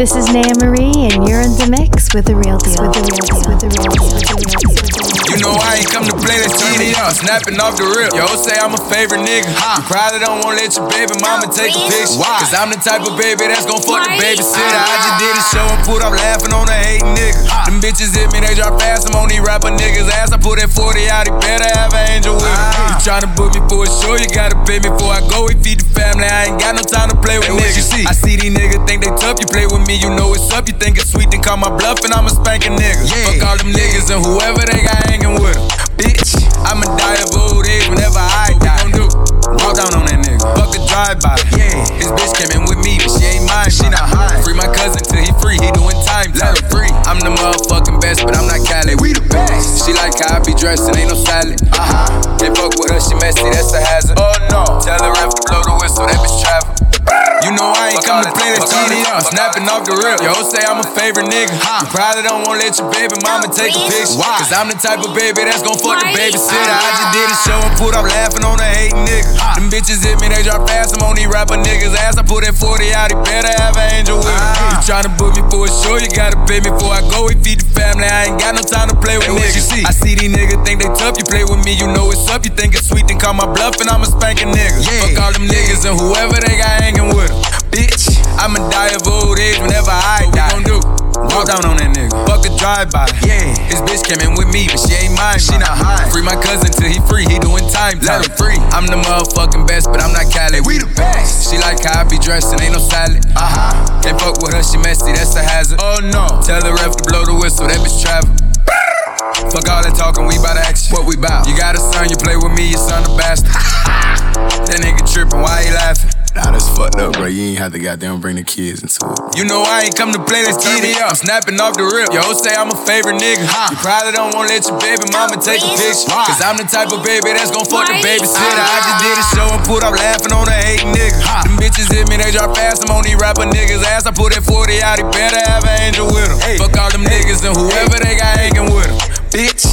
Speaker 1: This is Naya Marie, and you're in the mix with the real deal. With the real deal. With the real deal. With the real deal.
Speaker 6: You know I ain't come to play, let's turn it up. Snapping off the rip. Yo, say I'm a favorite nigga. Huh. You probably don't wanna let your baby mama take a picture. Why? Cause I'm the type of baby that's gon' fuck the babysitter. I just did a show ah. and put up laughing on the hating nigga. Them bitches hit me, they drop fast. I'm on these rapper niggas' ass. I put that 40 out, he better have an angel with him. Ah. You tryna book me for a show, you gotta pay me before I go. We feed the family, I ain't got no time to play with niggas. You see? I see these niggas think they tough. You play with me, you know it's up. You think it's sweet, then call my bluff and I'ma spank a nigga. Fuck all them niggas and whoever they got hanging with them. Bitch, I'ma die of old age whenever I die. What we gon' do? Walk down on that nigga. Fuck a drive-by. Yeah. His bitch came in with me, but she ain't mine. She not high. Free my cousin till he free. He doing time. Let her free. I'm the motherfucking best, but I'm not Cali. We the best. She like how I be dressed and ain't no salad. Uh huh. They fuck with her, she messy. That's a hazard. Oh no. Tell her to blow the whistle. That bitch travel. You know I ain't come to play, let's turn. I'm snapping off the rip. Yo, say I'm a favorite nigga. You probably don't wanna let your baby mama take a picture. Why? Cause I'm the type of baby that's gon' fuck the babysitter. I just did a show and put up laughing on the hating nigga. Them bitches hit me, they drop fast. I'm on these rapper niggas' ass. I put that 40 out, he better have an angel with him. You tryna book me for a show, you gotta pay me before I go. We feed the family, I ain't got no time to play with niggas. You see? I see these niggas think they tough. You play with me, you know it's up. You think it's sweet, then call my bluff, and I'ma spank a spanking nigga. Yeah. Fuck all them niggas and whoever they got hanging with Bitch, I'ma die of old age whenever I what die. What we gon' do? Walk down on that nigga. Fuck a drive-by. Yeah. His bitch came in with me, but she ain't mine. She not high. Free my cousin till he free. He doing time. Let him free. I'm the motherfucking best, but I'm not Cali. We the best. She like how I be dressed and ain't no salad. Uh huh. Can't fuck with her, she messy. That's a hazard. Oh no. Tell the ref to blow the whistle. That bitch travel. Fuck all that talking, we bout action. What we bout? You got a son, you play with me, your son a bastard. [LAUGHS] that nigga trippin', why he laughing?
Speaker 23: Nah, that's fucked up, bro. You ain't have to goddamn bring the kids into it.
Speaker 6: You know I ain't come to play, this TV turn up. I'm snapping off the rip. Yo, say I'm a favorite nigga. You probably don't wanna let your baby mama take a picture. Cause I'm the type of baby that's gon' fuck the babysitter. I just did a show and put up laughing on a hating nigga. Them bitches hit me, they drop fast. I'm on these rapper niggas' ass. I put that 40 out, he better have an angel with him. Fuck all them niggas and whoever they got hanging with him. Bitch.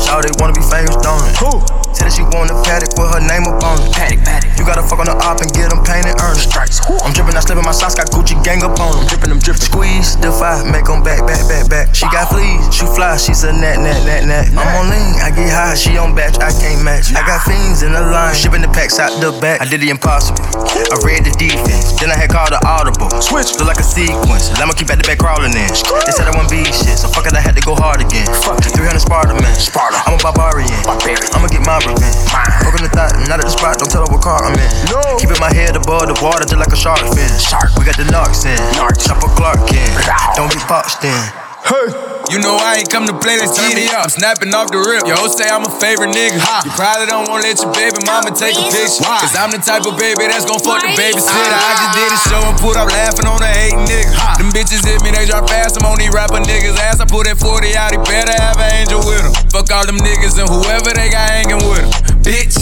Speaker 24: Shawty wanna be famous, don't it? Who? Said that she want a Patek with her name up on it. Patek, Patek. You gotta fuck on the op and get them painted, earn it. Strikes. I'm drippin', I slippin' my socks, got Gucci gang up on them. Drippin' them, drippin'. Squeeze, defy, make them back, back, back, back. She got fleas, she fly, she's a nat, nat, nat, nat. I'm on lean, I get high, she on batch, I can't match. I got fiends in the line, shipping the packs out the back. I did the impossible. I read the defense, then I had called the audible. Switch, look like a sequence. I'ma keep at the back crawling in. They said I be shit, so fuck it, I had to go hard again. 300 Sparta, man. Sparta. I'm a barbarian. barbarian. I'ma get my revenge. Fucking the thought, not at the spot, don't tell her what car I'm in. No. Keeping my head above the water just like a shark fin. Shark. We got the narcs in. Chopper Clark in. Don't get boxed in.
Speaker 6: Hey. You know I ain't come to play, let's get it up. I'm snapping off the rip. Yo, say I'm a favorite nigga. You probably don't wanna let your baby mama take a picture. Cause I'm the type of baby that's gon' fuck the babysitter. I ah. just did a show and put up laughing on a hating nigga. Them bitches hit me, they drop fast. I'm on these rapper niggas' ass. I put that 40 out, he better have an angel with him. Fuck all them niggas and whoever they got hanging with him. Bitch.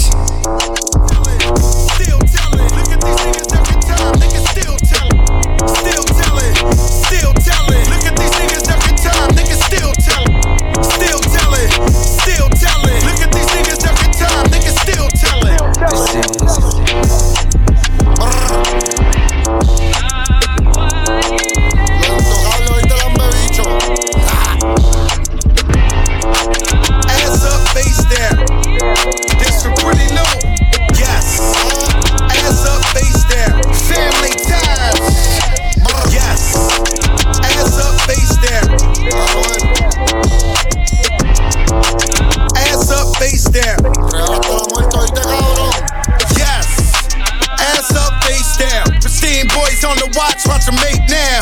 Speaker 25: Still tellin', look at these niggas Ass up, face down. Yes. Ass up, face down. Pristine boys on the watch, make now.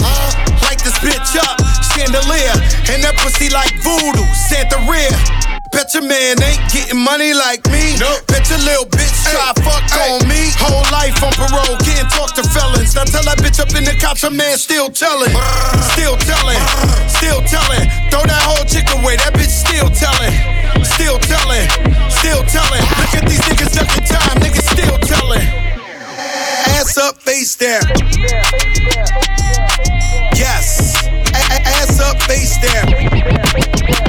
Speaker 25: Light this bitch up, chandelier. And that pussy like voodoo, Santa rear. Bet your man ain't getting money like me. Nope. Bet your little bitch try fuck on me. Whole life on parole, can't talk to felons. Now tell that bitch up in the couch, a man still telling. Still telling, still telling. Throw that whole chick away, that bitch still telling. Still telling, still telling. Look at these niggas every time, niggas still telling. Ass up, face down. Yes. A- ass up, face down.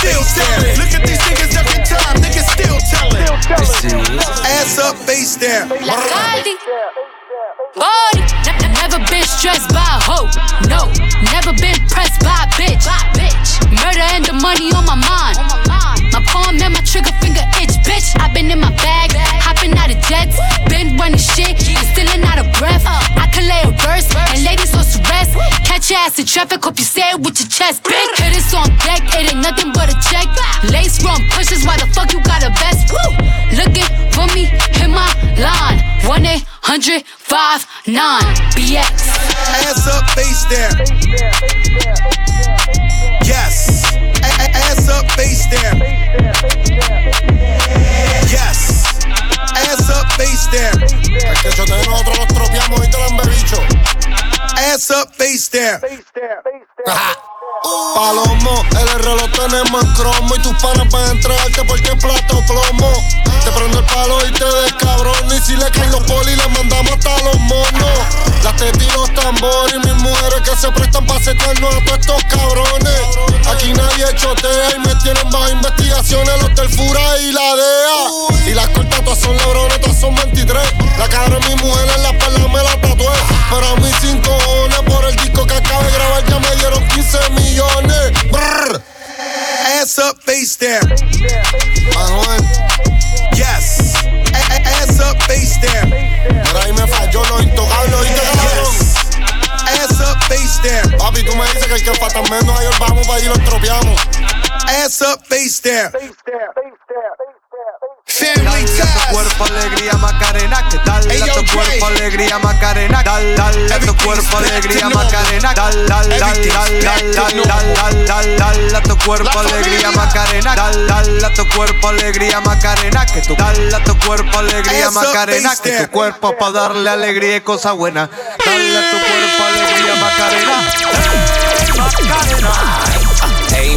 Speaker 25: Still telling. Look at these niggas every time. Niggas still telling. Ass up, face down.
Speaker 26: La Caldi. Body. Ne- ne- Never been stressed by a hoe. No. Never been pressed by a bitch. Murder and the money on my mind. My palm and my trigger finger itch, bitch. i been in my bag, hopping out of jets. Been running shit, and still out of breath. Uh. I can lay a verse, and ladies on rest. Catch your ass in traffic, hope you say it with your chest, bitch. Hit us on deck, it ain't nothing but a check. Lace run pushes, why the fuck you got a vest? Woo! Looking for me, hit my line. 1 800 59 BX.
Speaker 25: Ass up, face down. Yes. Ass up, face down. face down.
Speaker 27: Palomo, el reloj tenemos en cromo y tus panas van a entrarte porque plato plomo. Te prendo el palo y te descabrón y si le caen los polis le mandamos hasta los monos. Las tetas los tambores y mis mujeres que se prestan para secarnos a todos estos cabrones. Aquí nadie chotea y me tienen bajo investigaciones los del y la DEA. Y las cortas todas son lebrones, todas son 23. La cara de mi mujer en la espalda me la tatué,
Speaker 25: down. Manuel. Yes. ass up, face down.
Speaker 27: Por ahí me falló lo intocable,
Speaker 25: Yes. Ass up, face down.
Speaker 27: Papi, tú me dices que el que falta menos ayer vamos para allí lo estropeamos.
Speaker 25: Ass up, face down.
Speaker 28: Dale a tu cuerpo alegría Macarena, que dale a tu cuerpo alegría Macarena, dale, dale a tu cuerpo alegría Macarena, dale, dale, dale, dale, dale, dale, dale, dale a tu cuerpo alegría Macarena, dale, dale a tu cuerpo alegría Macarena, que tu dale a tu cuerpo alegría Macarena, que tu cuerpo para darle alegría y cosa buena, dale a tu cuerpo alegría Macarena, Macarena.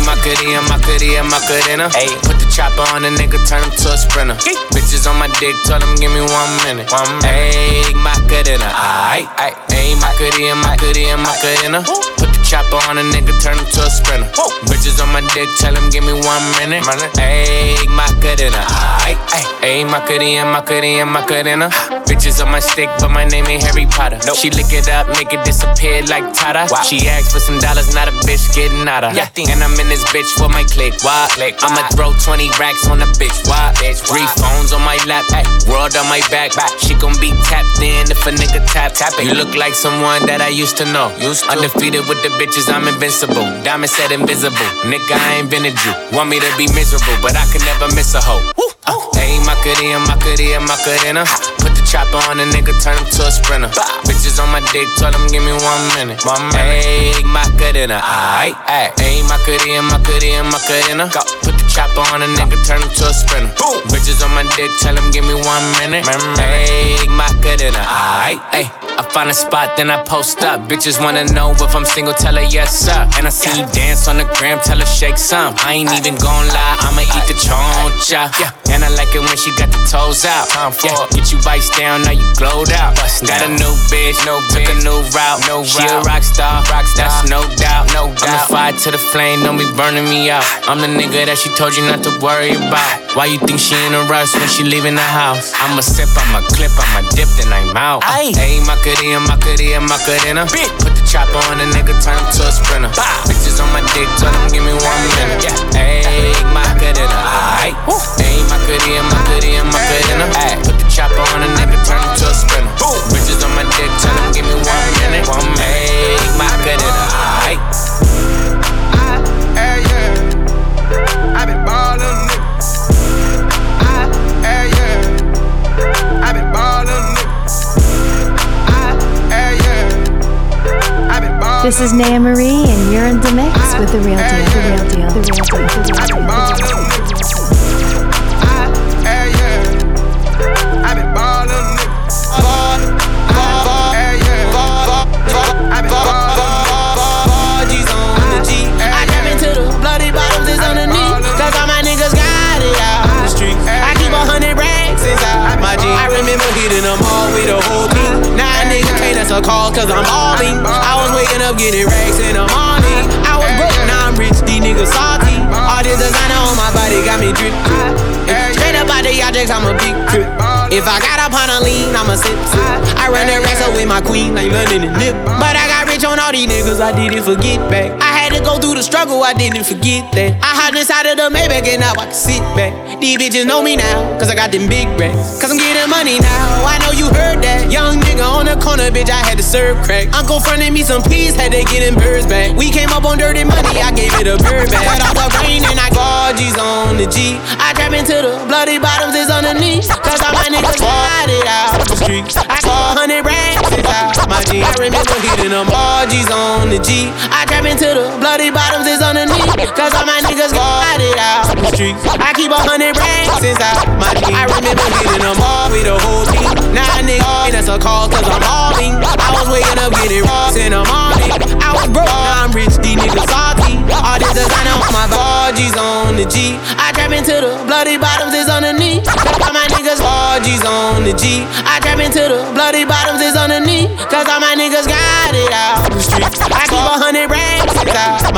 Speaker 18: Ayy, Macarena, Macarena. Ayy, put the chopper on a nigga, turn him to a sprinter. Bitches on my dick, tell them give me one minute. One minute. Ayy, Macarena, aight, aight. Ayy, Macarena, Macarena, Macarena. Put the chopper on a nigga, turn him to a sprinter. Bitches on my dick, tell him give me one minute. Ayy, Macarena, aight, aight. Ayy, Macarena, Macarena, Macarena. Bitches on my stick, but my name ain't Harry Potter. Nope. She lick it up, make it disappear like Tata. Wow. She asked for some dollars, not a bitch getting out of. Yeah. And I'm in this bitch for my click. Why? Click. I'ma throw 20 racks on a bitch. Why? Bitch, Three phones on my lap, ay. world on my back. back. She gon' be tapped in if a nigga tap. tap it. You look like someone that I used to know. Used to. Undefeated with the bitches, I'm invincible. Diamond said invisible. Nigga, I ain't invented you. Want me to be miserable, but I can never miss a hoe. Uh, Ayy, Macarena, Macarena, Macarena. Put the chopper on a nigga, turn him to a sprinter. Bitches on my dick, tell them give me one minute. One minute. Ayy, Macarena, aight, aight. Ayy, Macarena, Macarena, Macarena. Go. Put the chopper on a nigga, turn him to a sprinter. Boom. Bitches on my dick, tell them give me one minute. Ayy, Macarena, aight, ayy. I find a spot, then I post up. Bitches wanna know if I'm single, tell her yes, sir. And I see you dance on the gram, tell her shake some. I ain't even gon' lie, I'ma eat the choncha. Yeah. And I like it when she got the toes out. Yeah. Get you vice down, now you glowed out. Got a new bitch, no took a new route. No she a rock star, rock star. That's no doubt, no doubt. I'm the fire to the flame, don't be burning me out. I'm the nigga that she told you not to worry about. Why you think she in a rush when she leaving the house? I'ma sip, I'ma clip, I'ma dip, then I'm out. Ayy, Macarena, Macarena, Macarena. Put the chopper on a nigga, turn him to a sprinter. Bitches on my dick, tell them give me one minute. Yeah. Ayy, Macarena, aight. Ayy, Macarena, Macarena, Macarena. Ayy, put the chopper on a nigga, turn him to a sprinter. Bitches on my dick, tell them give me one minute. One minute. Ayy, Macarena, aight.
Speaker 29: Hey, yeah. I been ballin', nigga. I, hey, yeah. I been ballin', nigga. I, hey, yeah. I been ballin'.
Speaker 1: This is Naya Marie, and you're in the mix with the real deal. The real deal. The real deal. The real deal. The real deal.
Speaker 30: Answer calls cause I'm balling. I was waking up getting racks in the morning. I was broke, now I'm rich, these niggas salty. All this designer on my body got me drip. Straight up out the objects, I'm a big trip. If I got up on a lean, I'ma sip, sip. I run the rest up with my queen, like London and Nip. But I got rich on all these niggas, I didn't forget back. I had to go through the struggle, I didn't forget that. I hopped inside of the Maybach and now I can sit back. These bitches know me now, cause I got them big racks. Cause I'm getting money now, I know you heard that. Young nigga on the corner, bitch, I had to serve crack. Uncle fronted me some peas, had to get them birds back. We came up on dirty money, I gave it a bird back. Cut off the brain and I got G's on the G. I trap into the bloody bottoms is underneath. Cause all my niggas got it out the streets. I saw a hundred racks inside my. I remember hitting them G's on the G. I trap into the bloody bottoms is underneath. Cause all my niggas got it out the streets. I keep a hundred racks inside my jeans. I remember hitting them all with the whole team. Now a nigga that's a call cause I'm balling. I was waking up getting rocks in the morning. I was broke, now I'm rich, these niggas salty. All this designer on my G's on the G. I trap into the bloody bottoms is underneath. My niggas all G's on on the G. I trap into the bloody bottoms is underneath. Cause all my niggas got it out the streets. I keep a hundred racks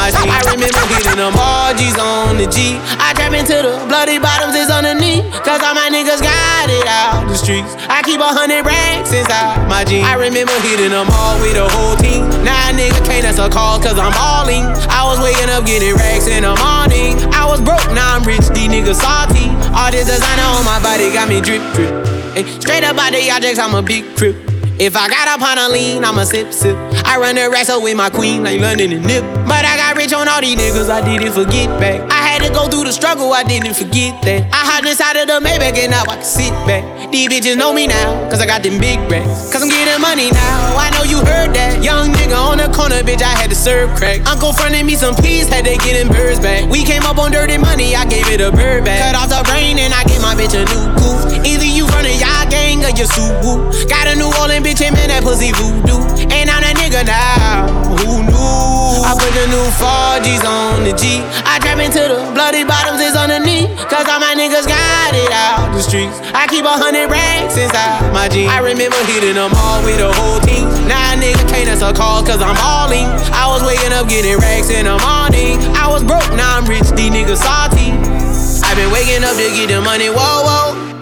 Speaker 30: my jeans. I remember hitting them all G's on the G. I trap into the bloody bottoms is underneath. Cause all my niggas got it out the streets. I keep a hundred racks inside my jeans. I remember hitting them all with the whole team. Now nah, nigga can't answer call cause I'm balling. I was waking up getting racks in the morning. I was broke, now I'm rich. These niggas salty. All this designer on my body got me drip drip. Hey, straight up out the objects, I'm a big crip. If I got up on a lean, I'ma sip, sip. I run the up with my queen, like London and Nip. But I got rich on all these niggas, I didn't forget back. I had to go through the struggle, I didn't forget that. I hopped inside of the Maybach and now I can sit back. These bitches know me now, cause I got them big racks. Cause I'm getting money now, I know you heard that. Young nigga on the corner, bitch, I had to serve crack. Uncle fronted me some peas, had to get them birds back. We came up on dirty money, I gave it a bird back. Cut off the brain and I gave my bitch a new goof. Either you running y'all gang or you Subaru. Got a New Orleans bitch, and man, that pussy voodoo. Ain't on that nigga now. Who knew? I put the new 4Gs on the G. I trap into the bloody bottoms is underneath. Cause all my niggas got it out the streets. I keep a hundred racks inside my jeans. I remember hitting them all with the whole team. Now nah, nigga can't answer call cause I'm balling. I was waking up getting racks in the morning. I was broke, now I'm rich, these niggas salty. I've been waking up to get the money, whoa, whoa.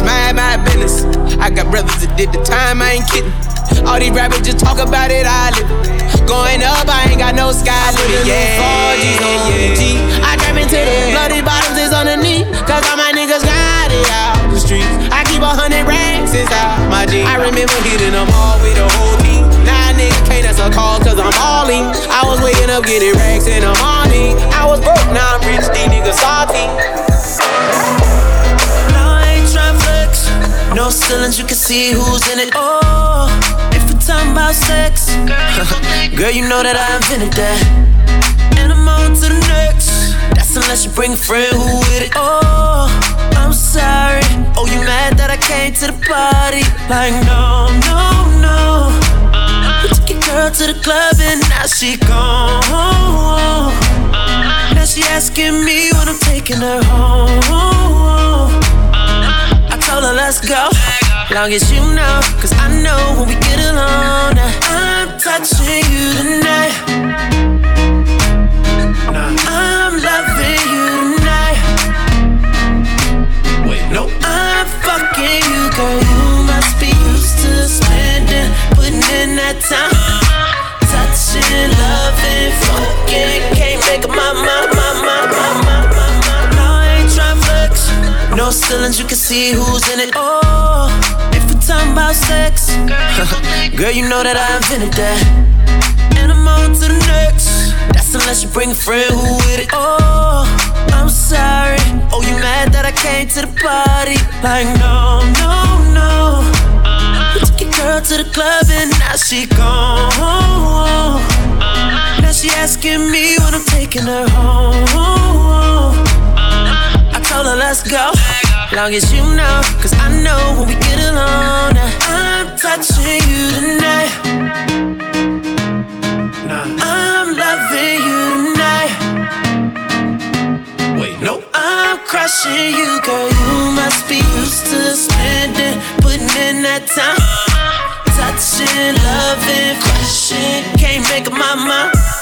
Speaker 30: Just mind my business. I got brothers that did the time, I ain't kidding. All these rappers just talk about it, I live it. Going up, I ain't got no sky limit. Yeah, 4G's on the G. I trap into the bloody bottoms is underneath. Cause all my niggas got it out the streets. I keep a hundred racks inside my jeans. I remember hitting them all with the whole team. Nah, nigga can't answer call cause I'm all in. I was waking up getting racks in the morning. I was broke, now I'm rich, these niggas salty.
Speaker 16: No ceilings, you can see who's in it. Oh, if we're talking about sex, [LAUGHS] girl, you know that I invented that. And I'm on to the next. That's unless you bring a friend who with it. Oh, I'm sorry. Oh, you mad that I came to the party? Like, no, no, no. We took your girl to the club and now she gone. Now she asking me when I'm taking her home told let's go. Long as you know, cause I know when we get alone, I'm touching you tonight. I'm loving you tonight. Wait, no. I'm fucking you, girl. You must be used to spending, putting in that time. Touching, loving, fucking. Can't make up my mind, No ceilings, you can see who's in it. Oh, if we're talking about sex, [LAUGHS] girl, you know that I invented that. And I'm on to the next. That's unless you bring a friend who with it. Oh, I'm sorry. Oh, you mad that I came to the party? Like, no, no, no. You took your girl to the club and now she gone. Now she asking me when I'm taking her home told her let's go. Long as you know, cause I know when we get alone, I'm touching you tonight. I'm loving you tonight. Wait, no, I'm crushing you, girl. You must be used to spending, putting in that time. Touching, loving, crushing, can't make up my mind.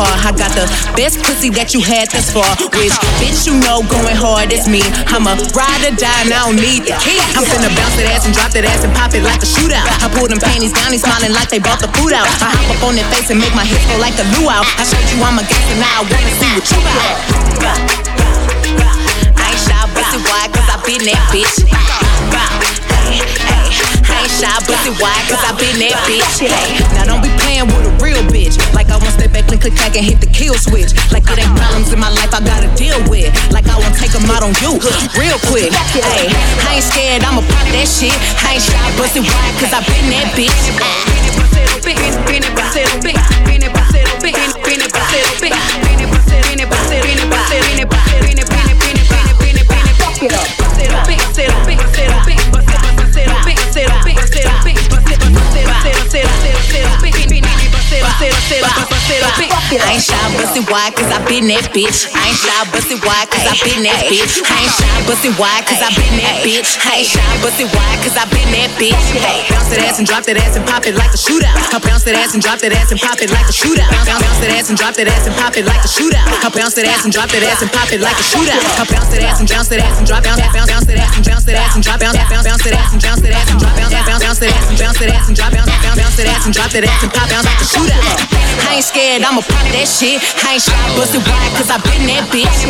Speaker 31: Car. I got the best pussy that you had thus far. Which bitch you know going hard is me. I'm a ride or die and I don't need the key. I'm finna bounce that ass and drop that ass and pop it like a shootout. I pull them panties down, he's smiling like they bought the food out. I hop up on their face and make my hips go like a luau. Out. I showed you I'm a gangster, now I wanna see what you got. I ain't shy, pussy wide, cause I been that bitch. Hey, I ain't shy, pussy wide, cause I been that bitch. Hey, now don't be playing with a real bitch. Like I won't step back, click, click, clack, and hit the kill switch. Like it ain't problems in my life I gotta deal with. Like I won't take them out on you, real quick. Hey, I ain't scared, I'ma pop that shit. I ain't shy, pussy wide, cause I been that bitch. se va. I ain't shy, bustin' wide, cause I been that bitch. I ain't shy, bustin' wide, cause I been that bitch. I ain't shy, bustin' wide, cause I been that bitch. I ain't shy, bustin' wide, cause I been that bitch. Bounce that ass and drop that ass and pop it like a shootout. I bounce that ass and drop that ass and pop it like a shootout. Bounce, bounce that ass and drop that ass and pop it like a shootout. I bounce that ass and drop that ass and pop it like a shootout. I bounce that ass and bounce that ass and drop bounce bounce bounce that ass and bounce that ass and drop bounce bounce bounce that ass and bounce that ass and drop bounce bounce bounce that ass and bounce that ass and drop bounce bounce bounce that ass and drop that ass and pop bounce like a shootout. I ain't scared, I'ma that shit. I ain't shy, busted wide, cause I been that bitch.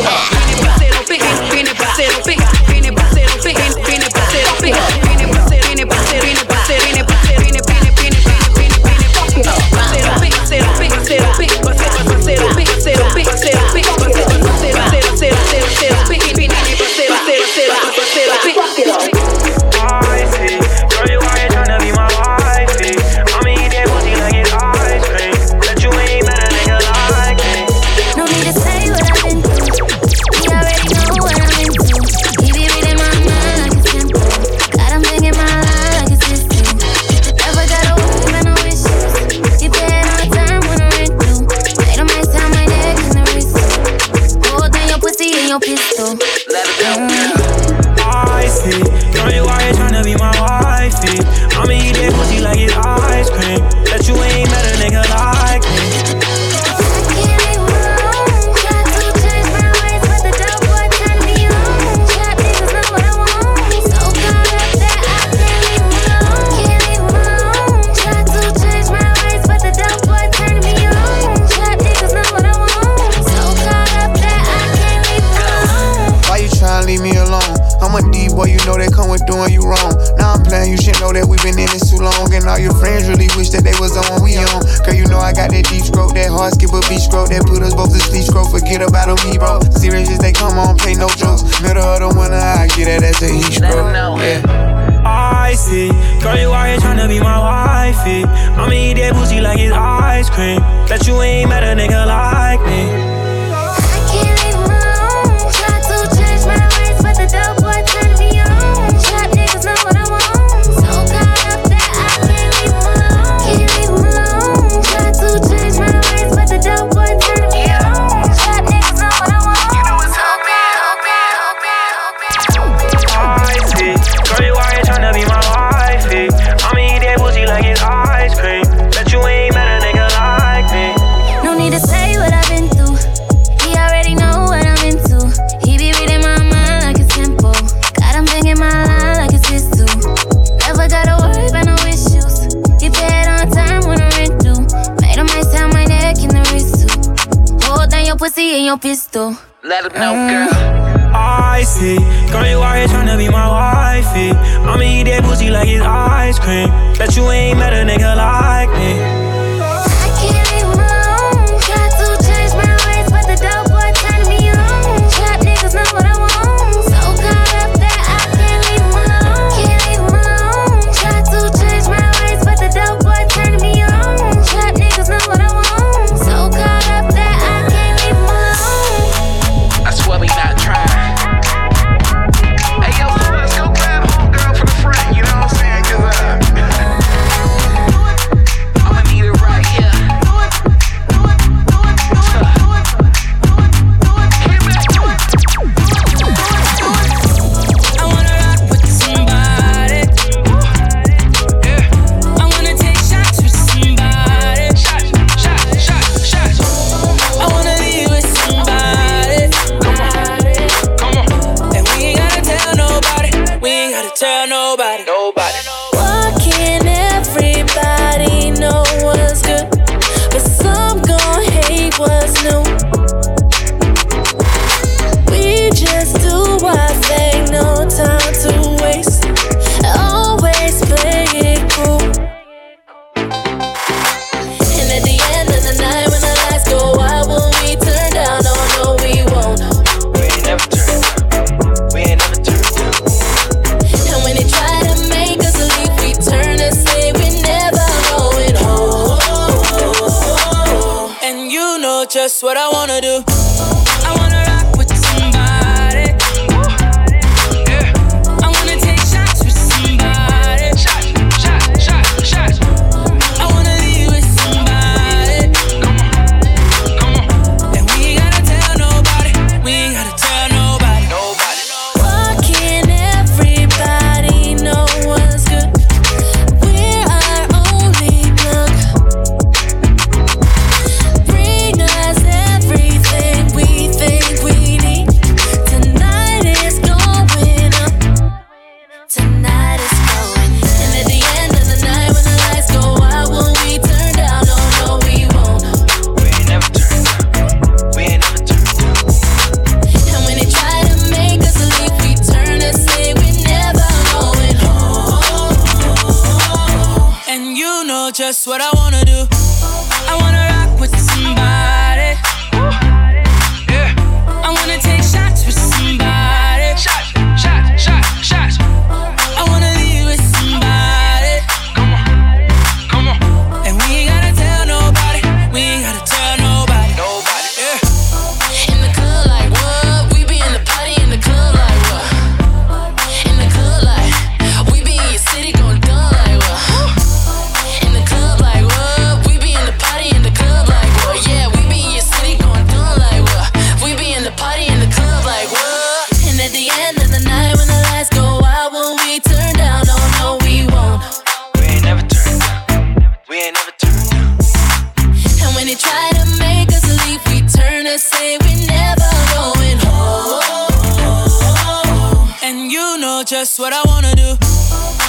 Speaker 26: Just
Speaker 32: what I wanna do.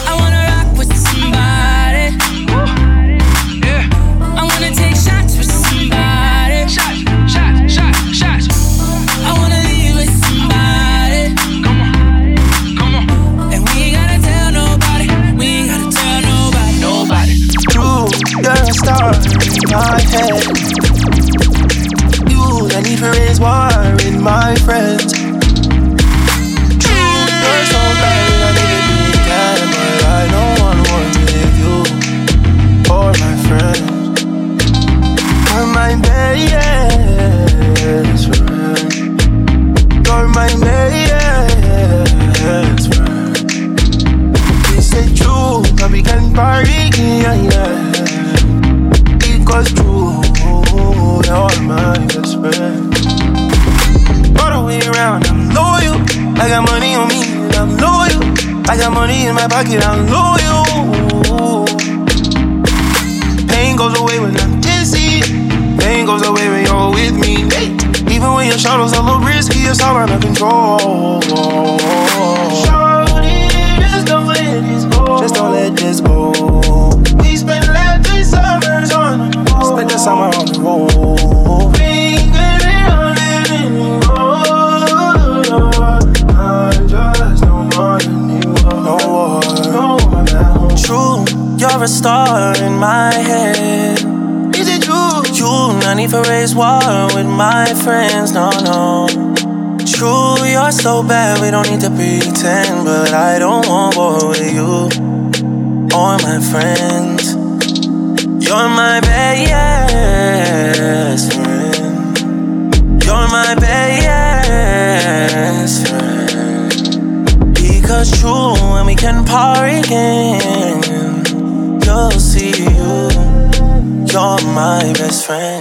Speaker 32: I wanna rock with somebody. Yeah. I wanna take shots with somebody. Shots, shots, shots, shots. I wanna leave with somebody. Come on, come on. And we ain't gotta tell nobody. We ain't gotta tell nobody. Nobody.
Speaker 10: True, you're a star in my head. You, I need to raise war in my friends. My friend. True, we can party, yeah, yeah. Because true, you're my best friend. All the way around, I'm loyal. I got money on me, I'm loyal. I got money in my pocket, I'm loyal. Pain goes away when I'm. Goes away when you're with me. Even when your shadow's are a little risky, it's all under control. Shorty, just don't let this go. Just don't let this go. We spent last three summers on the road. Spent the summer on the road. We ain't getting it anymore. I just don't want anymore. No war. No. True, you're a star in my head. I need to raise war with my friends. No, no. True, you're so bad, we don't need to pretend. But I don't want war with you or my friends. You're my best friend. You're my best friend. Because true, when we can party again, you'll see you. You're my best friend.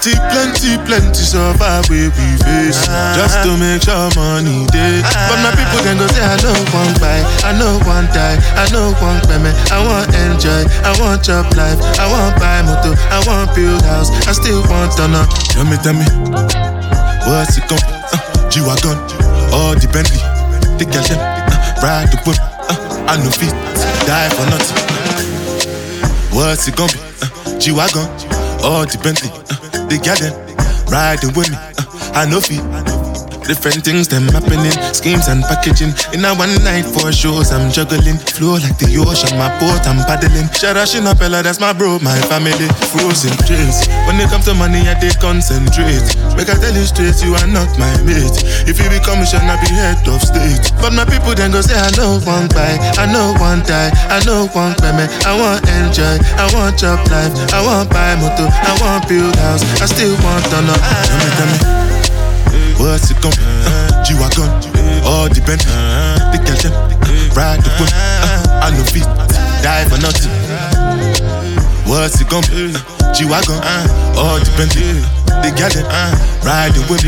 Speaker 13: Plenty, plenty, plenty so far we face. Just to make sure money day. But my people can go say I know one buy, I know one die, I know one payment. I want enjoy, I want job life, I want buy motor, I want build house, I still want to know. Tell me, tell me, what's it gon' uh, G-Wagon all the Bentley, the them, uh, ride the whip, uh, I know feet, die for nothing. What's it gonna be? Uh, G-Wagon, all the Bentley, the girl them, riding with me, uh, I know feet. Different things them happening, schemes and packaging. In a one night for shows, I'm juggling. Flow like the ocean, my boat, I'm paddling. Sharashi Napella, that's my bro, my family. Frozen dreams. When it comes to money, I did concentrate. Make I tell you straight, you are not my mate. If you become mission, I be head of state. But my people then go say, I know one buy, I know one die, I know one payment. I want enjoy, I want job life, I want buy motor, I want build house, I still want to know. Tell me, tell me. What's it gon' be? Uh, G-Wagon, all the Bentley, the girl them, ride the whip. Uh, I know feet, die for nothing. What's it gon' be? Uh, G-Wagon, all the Bentley, the girl them, ride the whip.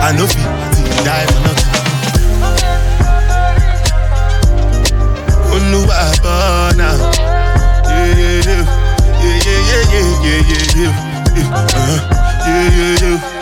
Speaker 13: I know feet, die for nothing. Oluwaburna, yeah yeah yeah, yeah yeah yeah yeah yeah yeah, yeah, uh, yeah yeah yeah yeah,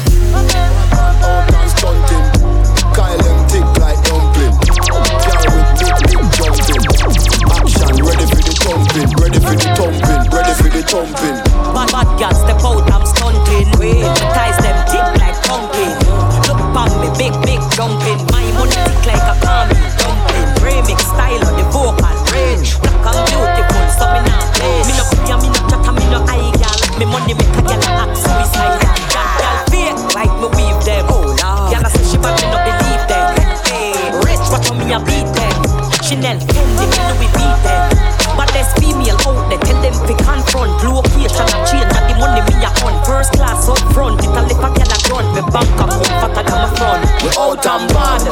Speaker 13: thumping, ready for the thumping, ready for the thumping.
Speaker 33: Bad bad girl step out, I'm stunting. Wait, ties them tick like pumping. Look on me, big big jumping. My money tick like a palmy dumpling. Remix style on the vocal range. Black and beautiful, so me not play. Me no play, me no chat, me no eye gal. Me money make a gal act suicide. Gal fake like me weave them. Oh Lord, gal say she bad, me no believe them. Hey, rich, what on me a beat them. Chanel, Fendi, me no female out there, tell them fi confront. Location a change, and the money me a on. First class up front, it a lip a gyal a grunt. Me bank a come fatter than my front.
Speaker 34: We out and bad,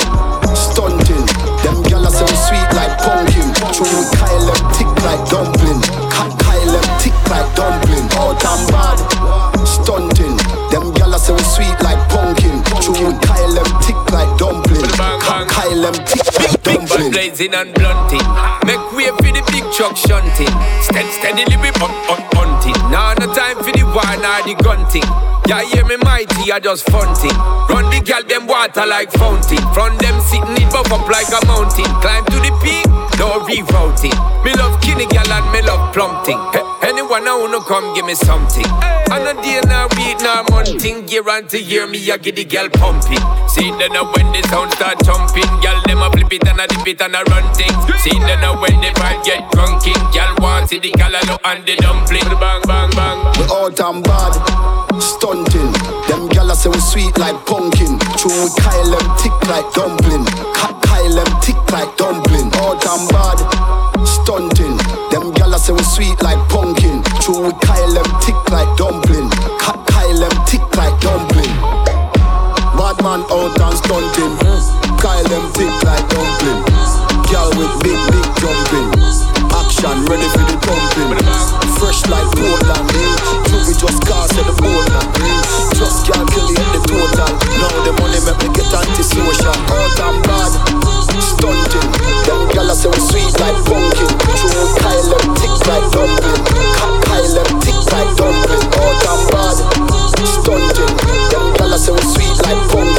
Speaker 34: stunting. Them gyal a say sweet like pumpkin. True we Kyle them thick like dumpling. Kyle them thick like dumpling. Out and bad, stunting. Them gyal a say sweet like pumpkin. True we Kyle them thick like dumpling. Thick like dumpling.
Speaker 35: Blazing and blunting. Make way for the big truck shunting. Steady, steadily we up, up, hunting. Now no time for the wine or the gunting. Yeah, hear me mighty, I just funting. Run the gal them water like fountain. From them sitting it buff up like a mountain. Climb to the peak, no rerouting. Me love kinny gal and me love plumping. Hey, anyone I wanna come give me something. And a day now week now monthing. Year on to year me I get the gal pumping. See then now when the sound start jumping, gal them a flip it and a dip it and a run things. See then now when the vibe get drunking, gal want see the gal and the dumpling. Bang bang bang.
Speaker 34: We out and bad, stunting. Them gyal say we sweet like pumpkin. True we Kyle them tick like dumpling. Kyle them tick like dumpling. Out and bad, stunting. Them gyal say we sweet like pumpkin. True we Kyle them tick like dumpling. Kyle them thick like dumpling. Bad man out and stunting. Kyle them tick like dumpling. Gyal with big big jumping action, ready for the pumping. Fresh like Portland, eh? we just cars at the borderland. Eh? Just calculate the total. Now the money make me get antisocial. All damn bad, stunting. Them gala say we sweet like pumpkin. True Kyle them tick
Speaker 3: like
Speaker 34: dumpling. Kyle them tick like dumpling. All damn bad, stunting. Them gala say we sweet like pumpkin.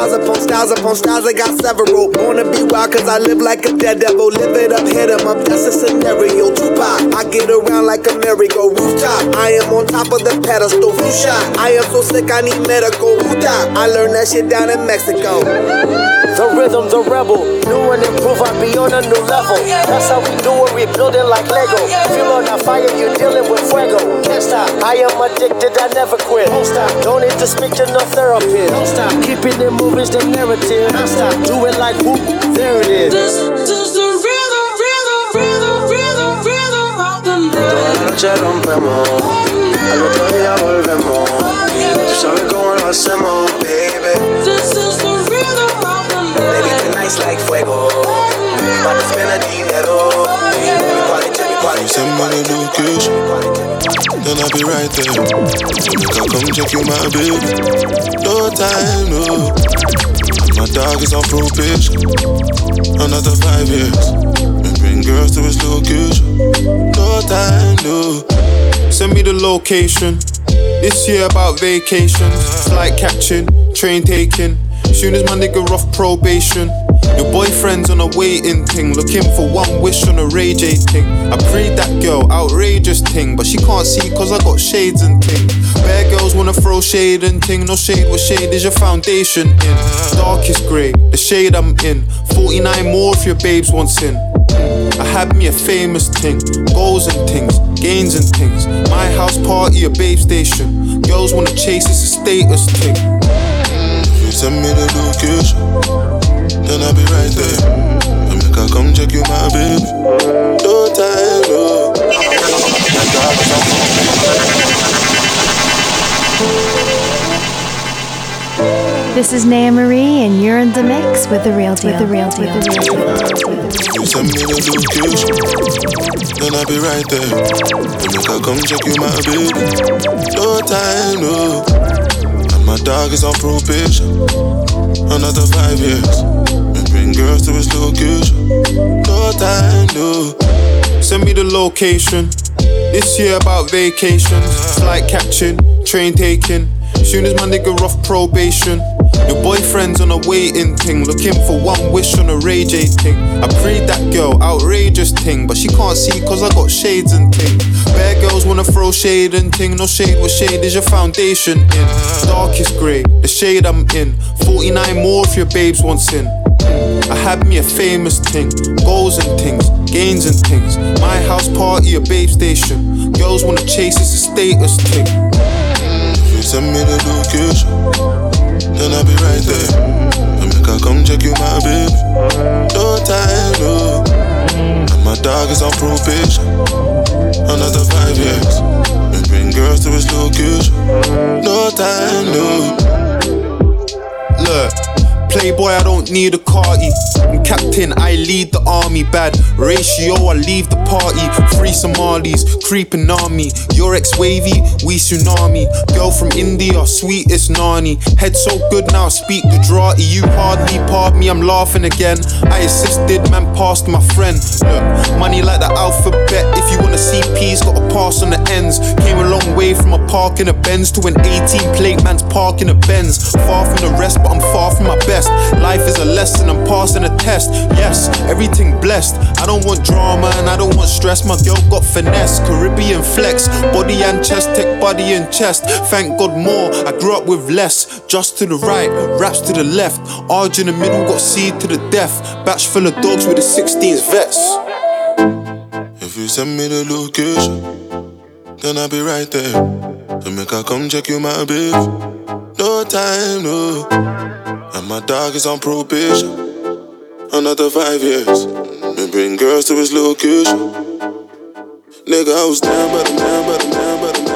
Speaker 36: Styles upon styles upon styles, I got several. Wanna be wild, cause I live like a dead devil. Live it up, hit 'em up, that's a scenario. Tupac, I get around like a merry-go rooftop. I am on top of the pedestal, flu shot. I am so sick, I need medical. Ruta. I learned that shit down in Mexico.
Speaker 37: The rhythm, the rebel. New and improve, I be on a new level. That's how we do it, we building like Lego. Feel on that fire, You're dealing with fuego. Can't stop. I am addicted, I never quit. Don't stop. Don't need to speak to no therapist. Don't stop. Keeping it moving's the narrative. Don't stop. Do it like whoop. There it is.
Speaker 38: This is the rhythm, rhythm, rhythm, rhythm, rhythm of the
Speaker 3: Toda
Speaker 38: night.
Speaker 3: la noche rompemos, al otro día volvemos. Tú sabes cómo lo hacemos, baby.
Speaker 38: This is the rhythm of the
Speaker 3: Baby, tonight's like fuego. About to spend a dinero. Till
Speaker 13: Send me the location, then I'll be right there. I come check you, my baby. No time, no. My dog is on probation, another five years. And bring girls to his location. No time, no.
Speaker 39: Send me the location. This year about vacations, flight catching, train taking. Soon as my nigga off probation. Your boyfriend's on a waiting thing, looking for one wish on a Ray J thing. I prayed that girl, outrageous thing, but she can't see cause I got shades and thing. Bad girls wanna throw shade and thing, no shade, what shade is your foundation in? Darkest grey, the shade I'm in. 49 more if your babes wants in. I had me a famous thing, goals and things, gains and things. My house party, a babe station. Girls wanna chase, it's a status thing.
Speaker 13: If you send me the location, then I'll be right there. And make I come check you, my baby. No time, no. My dog is on probation.
Speaker 1: This is Naya Marie, and you're in the mix with the real deal. With the real deal. With the real deal.
Speaker 13: You send me the location, then I'll be right there. And make I come check you, my baby. No time, no. My dog is on probation, another five years. And bring girls to his location. No time, no.
Speaker 39: Send me the location. This year about vacations, flight catching, train taking. Soon as my nigga off probation. Your boyfriend's on a waiting thing, looking for one wish on a Ray J thing. I prayed that girl, outrageous thing, but she can't see cause I got shades and thing. Bad girls wanna throw shade and thing, no shade, what shade is your foundation in? Darkest grey, the shade I'm in. 49 more if your babes wants in. I had me a famous thing, goals and things, gains and things. My house party, a babe station. Girls wanna chase, it's a status thing.
Speaker 13: Send me the location, then I'll be right there. And Make her come check you, my baby. No time, no. And my dog is on probation. Another five years. We bring girls to his location. No time, no.
Speaker 39: Look. Playboy, I don't need a Carti. I'm captain, I lead the army. Bad ratio, I leave the party. Free Somalis, creeping army. Your ex wavy, we tsunami. Girl from India, sweetest nani. Head so good now, speak Gujarati. You hardly part me, I'm laughing again. I assisted, man, passed my friend. Look, money like the alphabet. If you wanna see P's, gotta pass on the ends. Came a long way from a park in a Benz to an 18 plate man's park in a Benz. Far from the rest, but I'm far from my best. Life is a lesson, I'm passing a test. Yes, everything blessed. I don't want drama and I don't want stress. My girl got finesse, Caribbean flex, body and chest, tech body and chest. Thank God more, I grew up with less. Just to the right, raps to the left. Arj in the middle, got C to the death. Batch full of dogs with the 16s vets.
Speaker 13: If you send me the location, then I'll be right there. To make her come check you, my babe. No time, no. And my dog is on probation. Another five years. We bring girls to his location. Nigga, I was down, but I'm down, but I'm down, but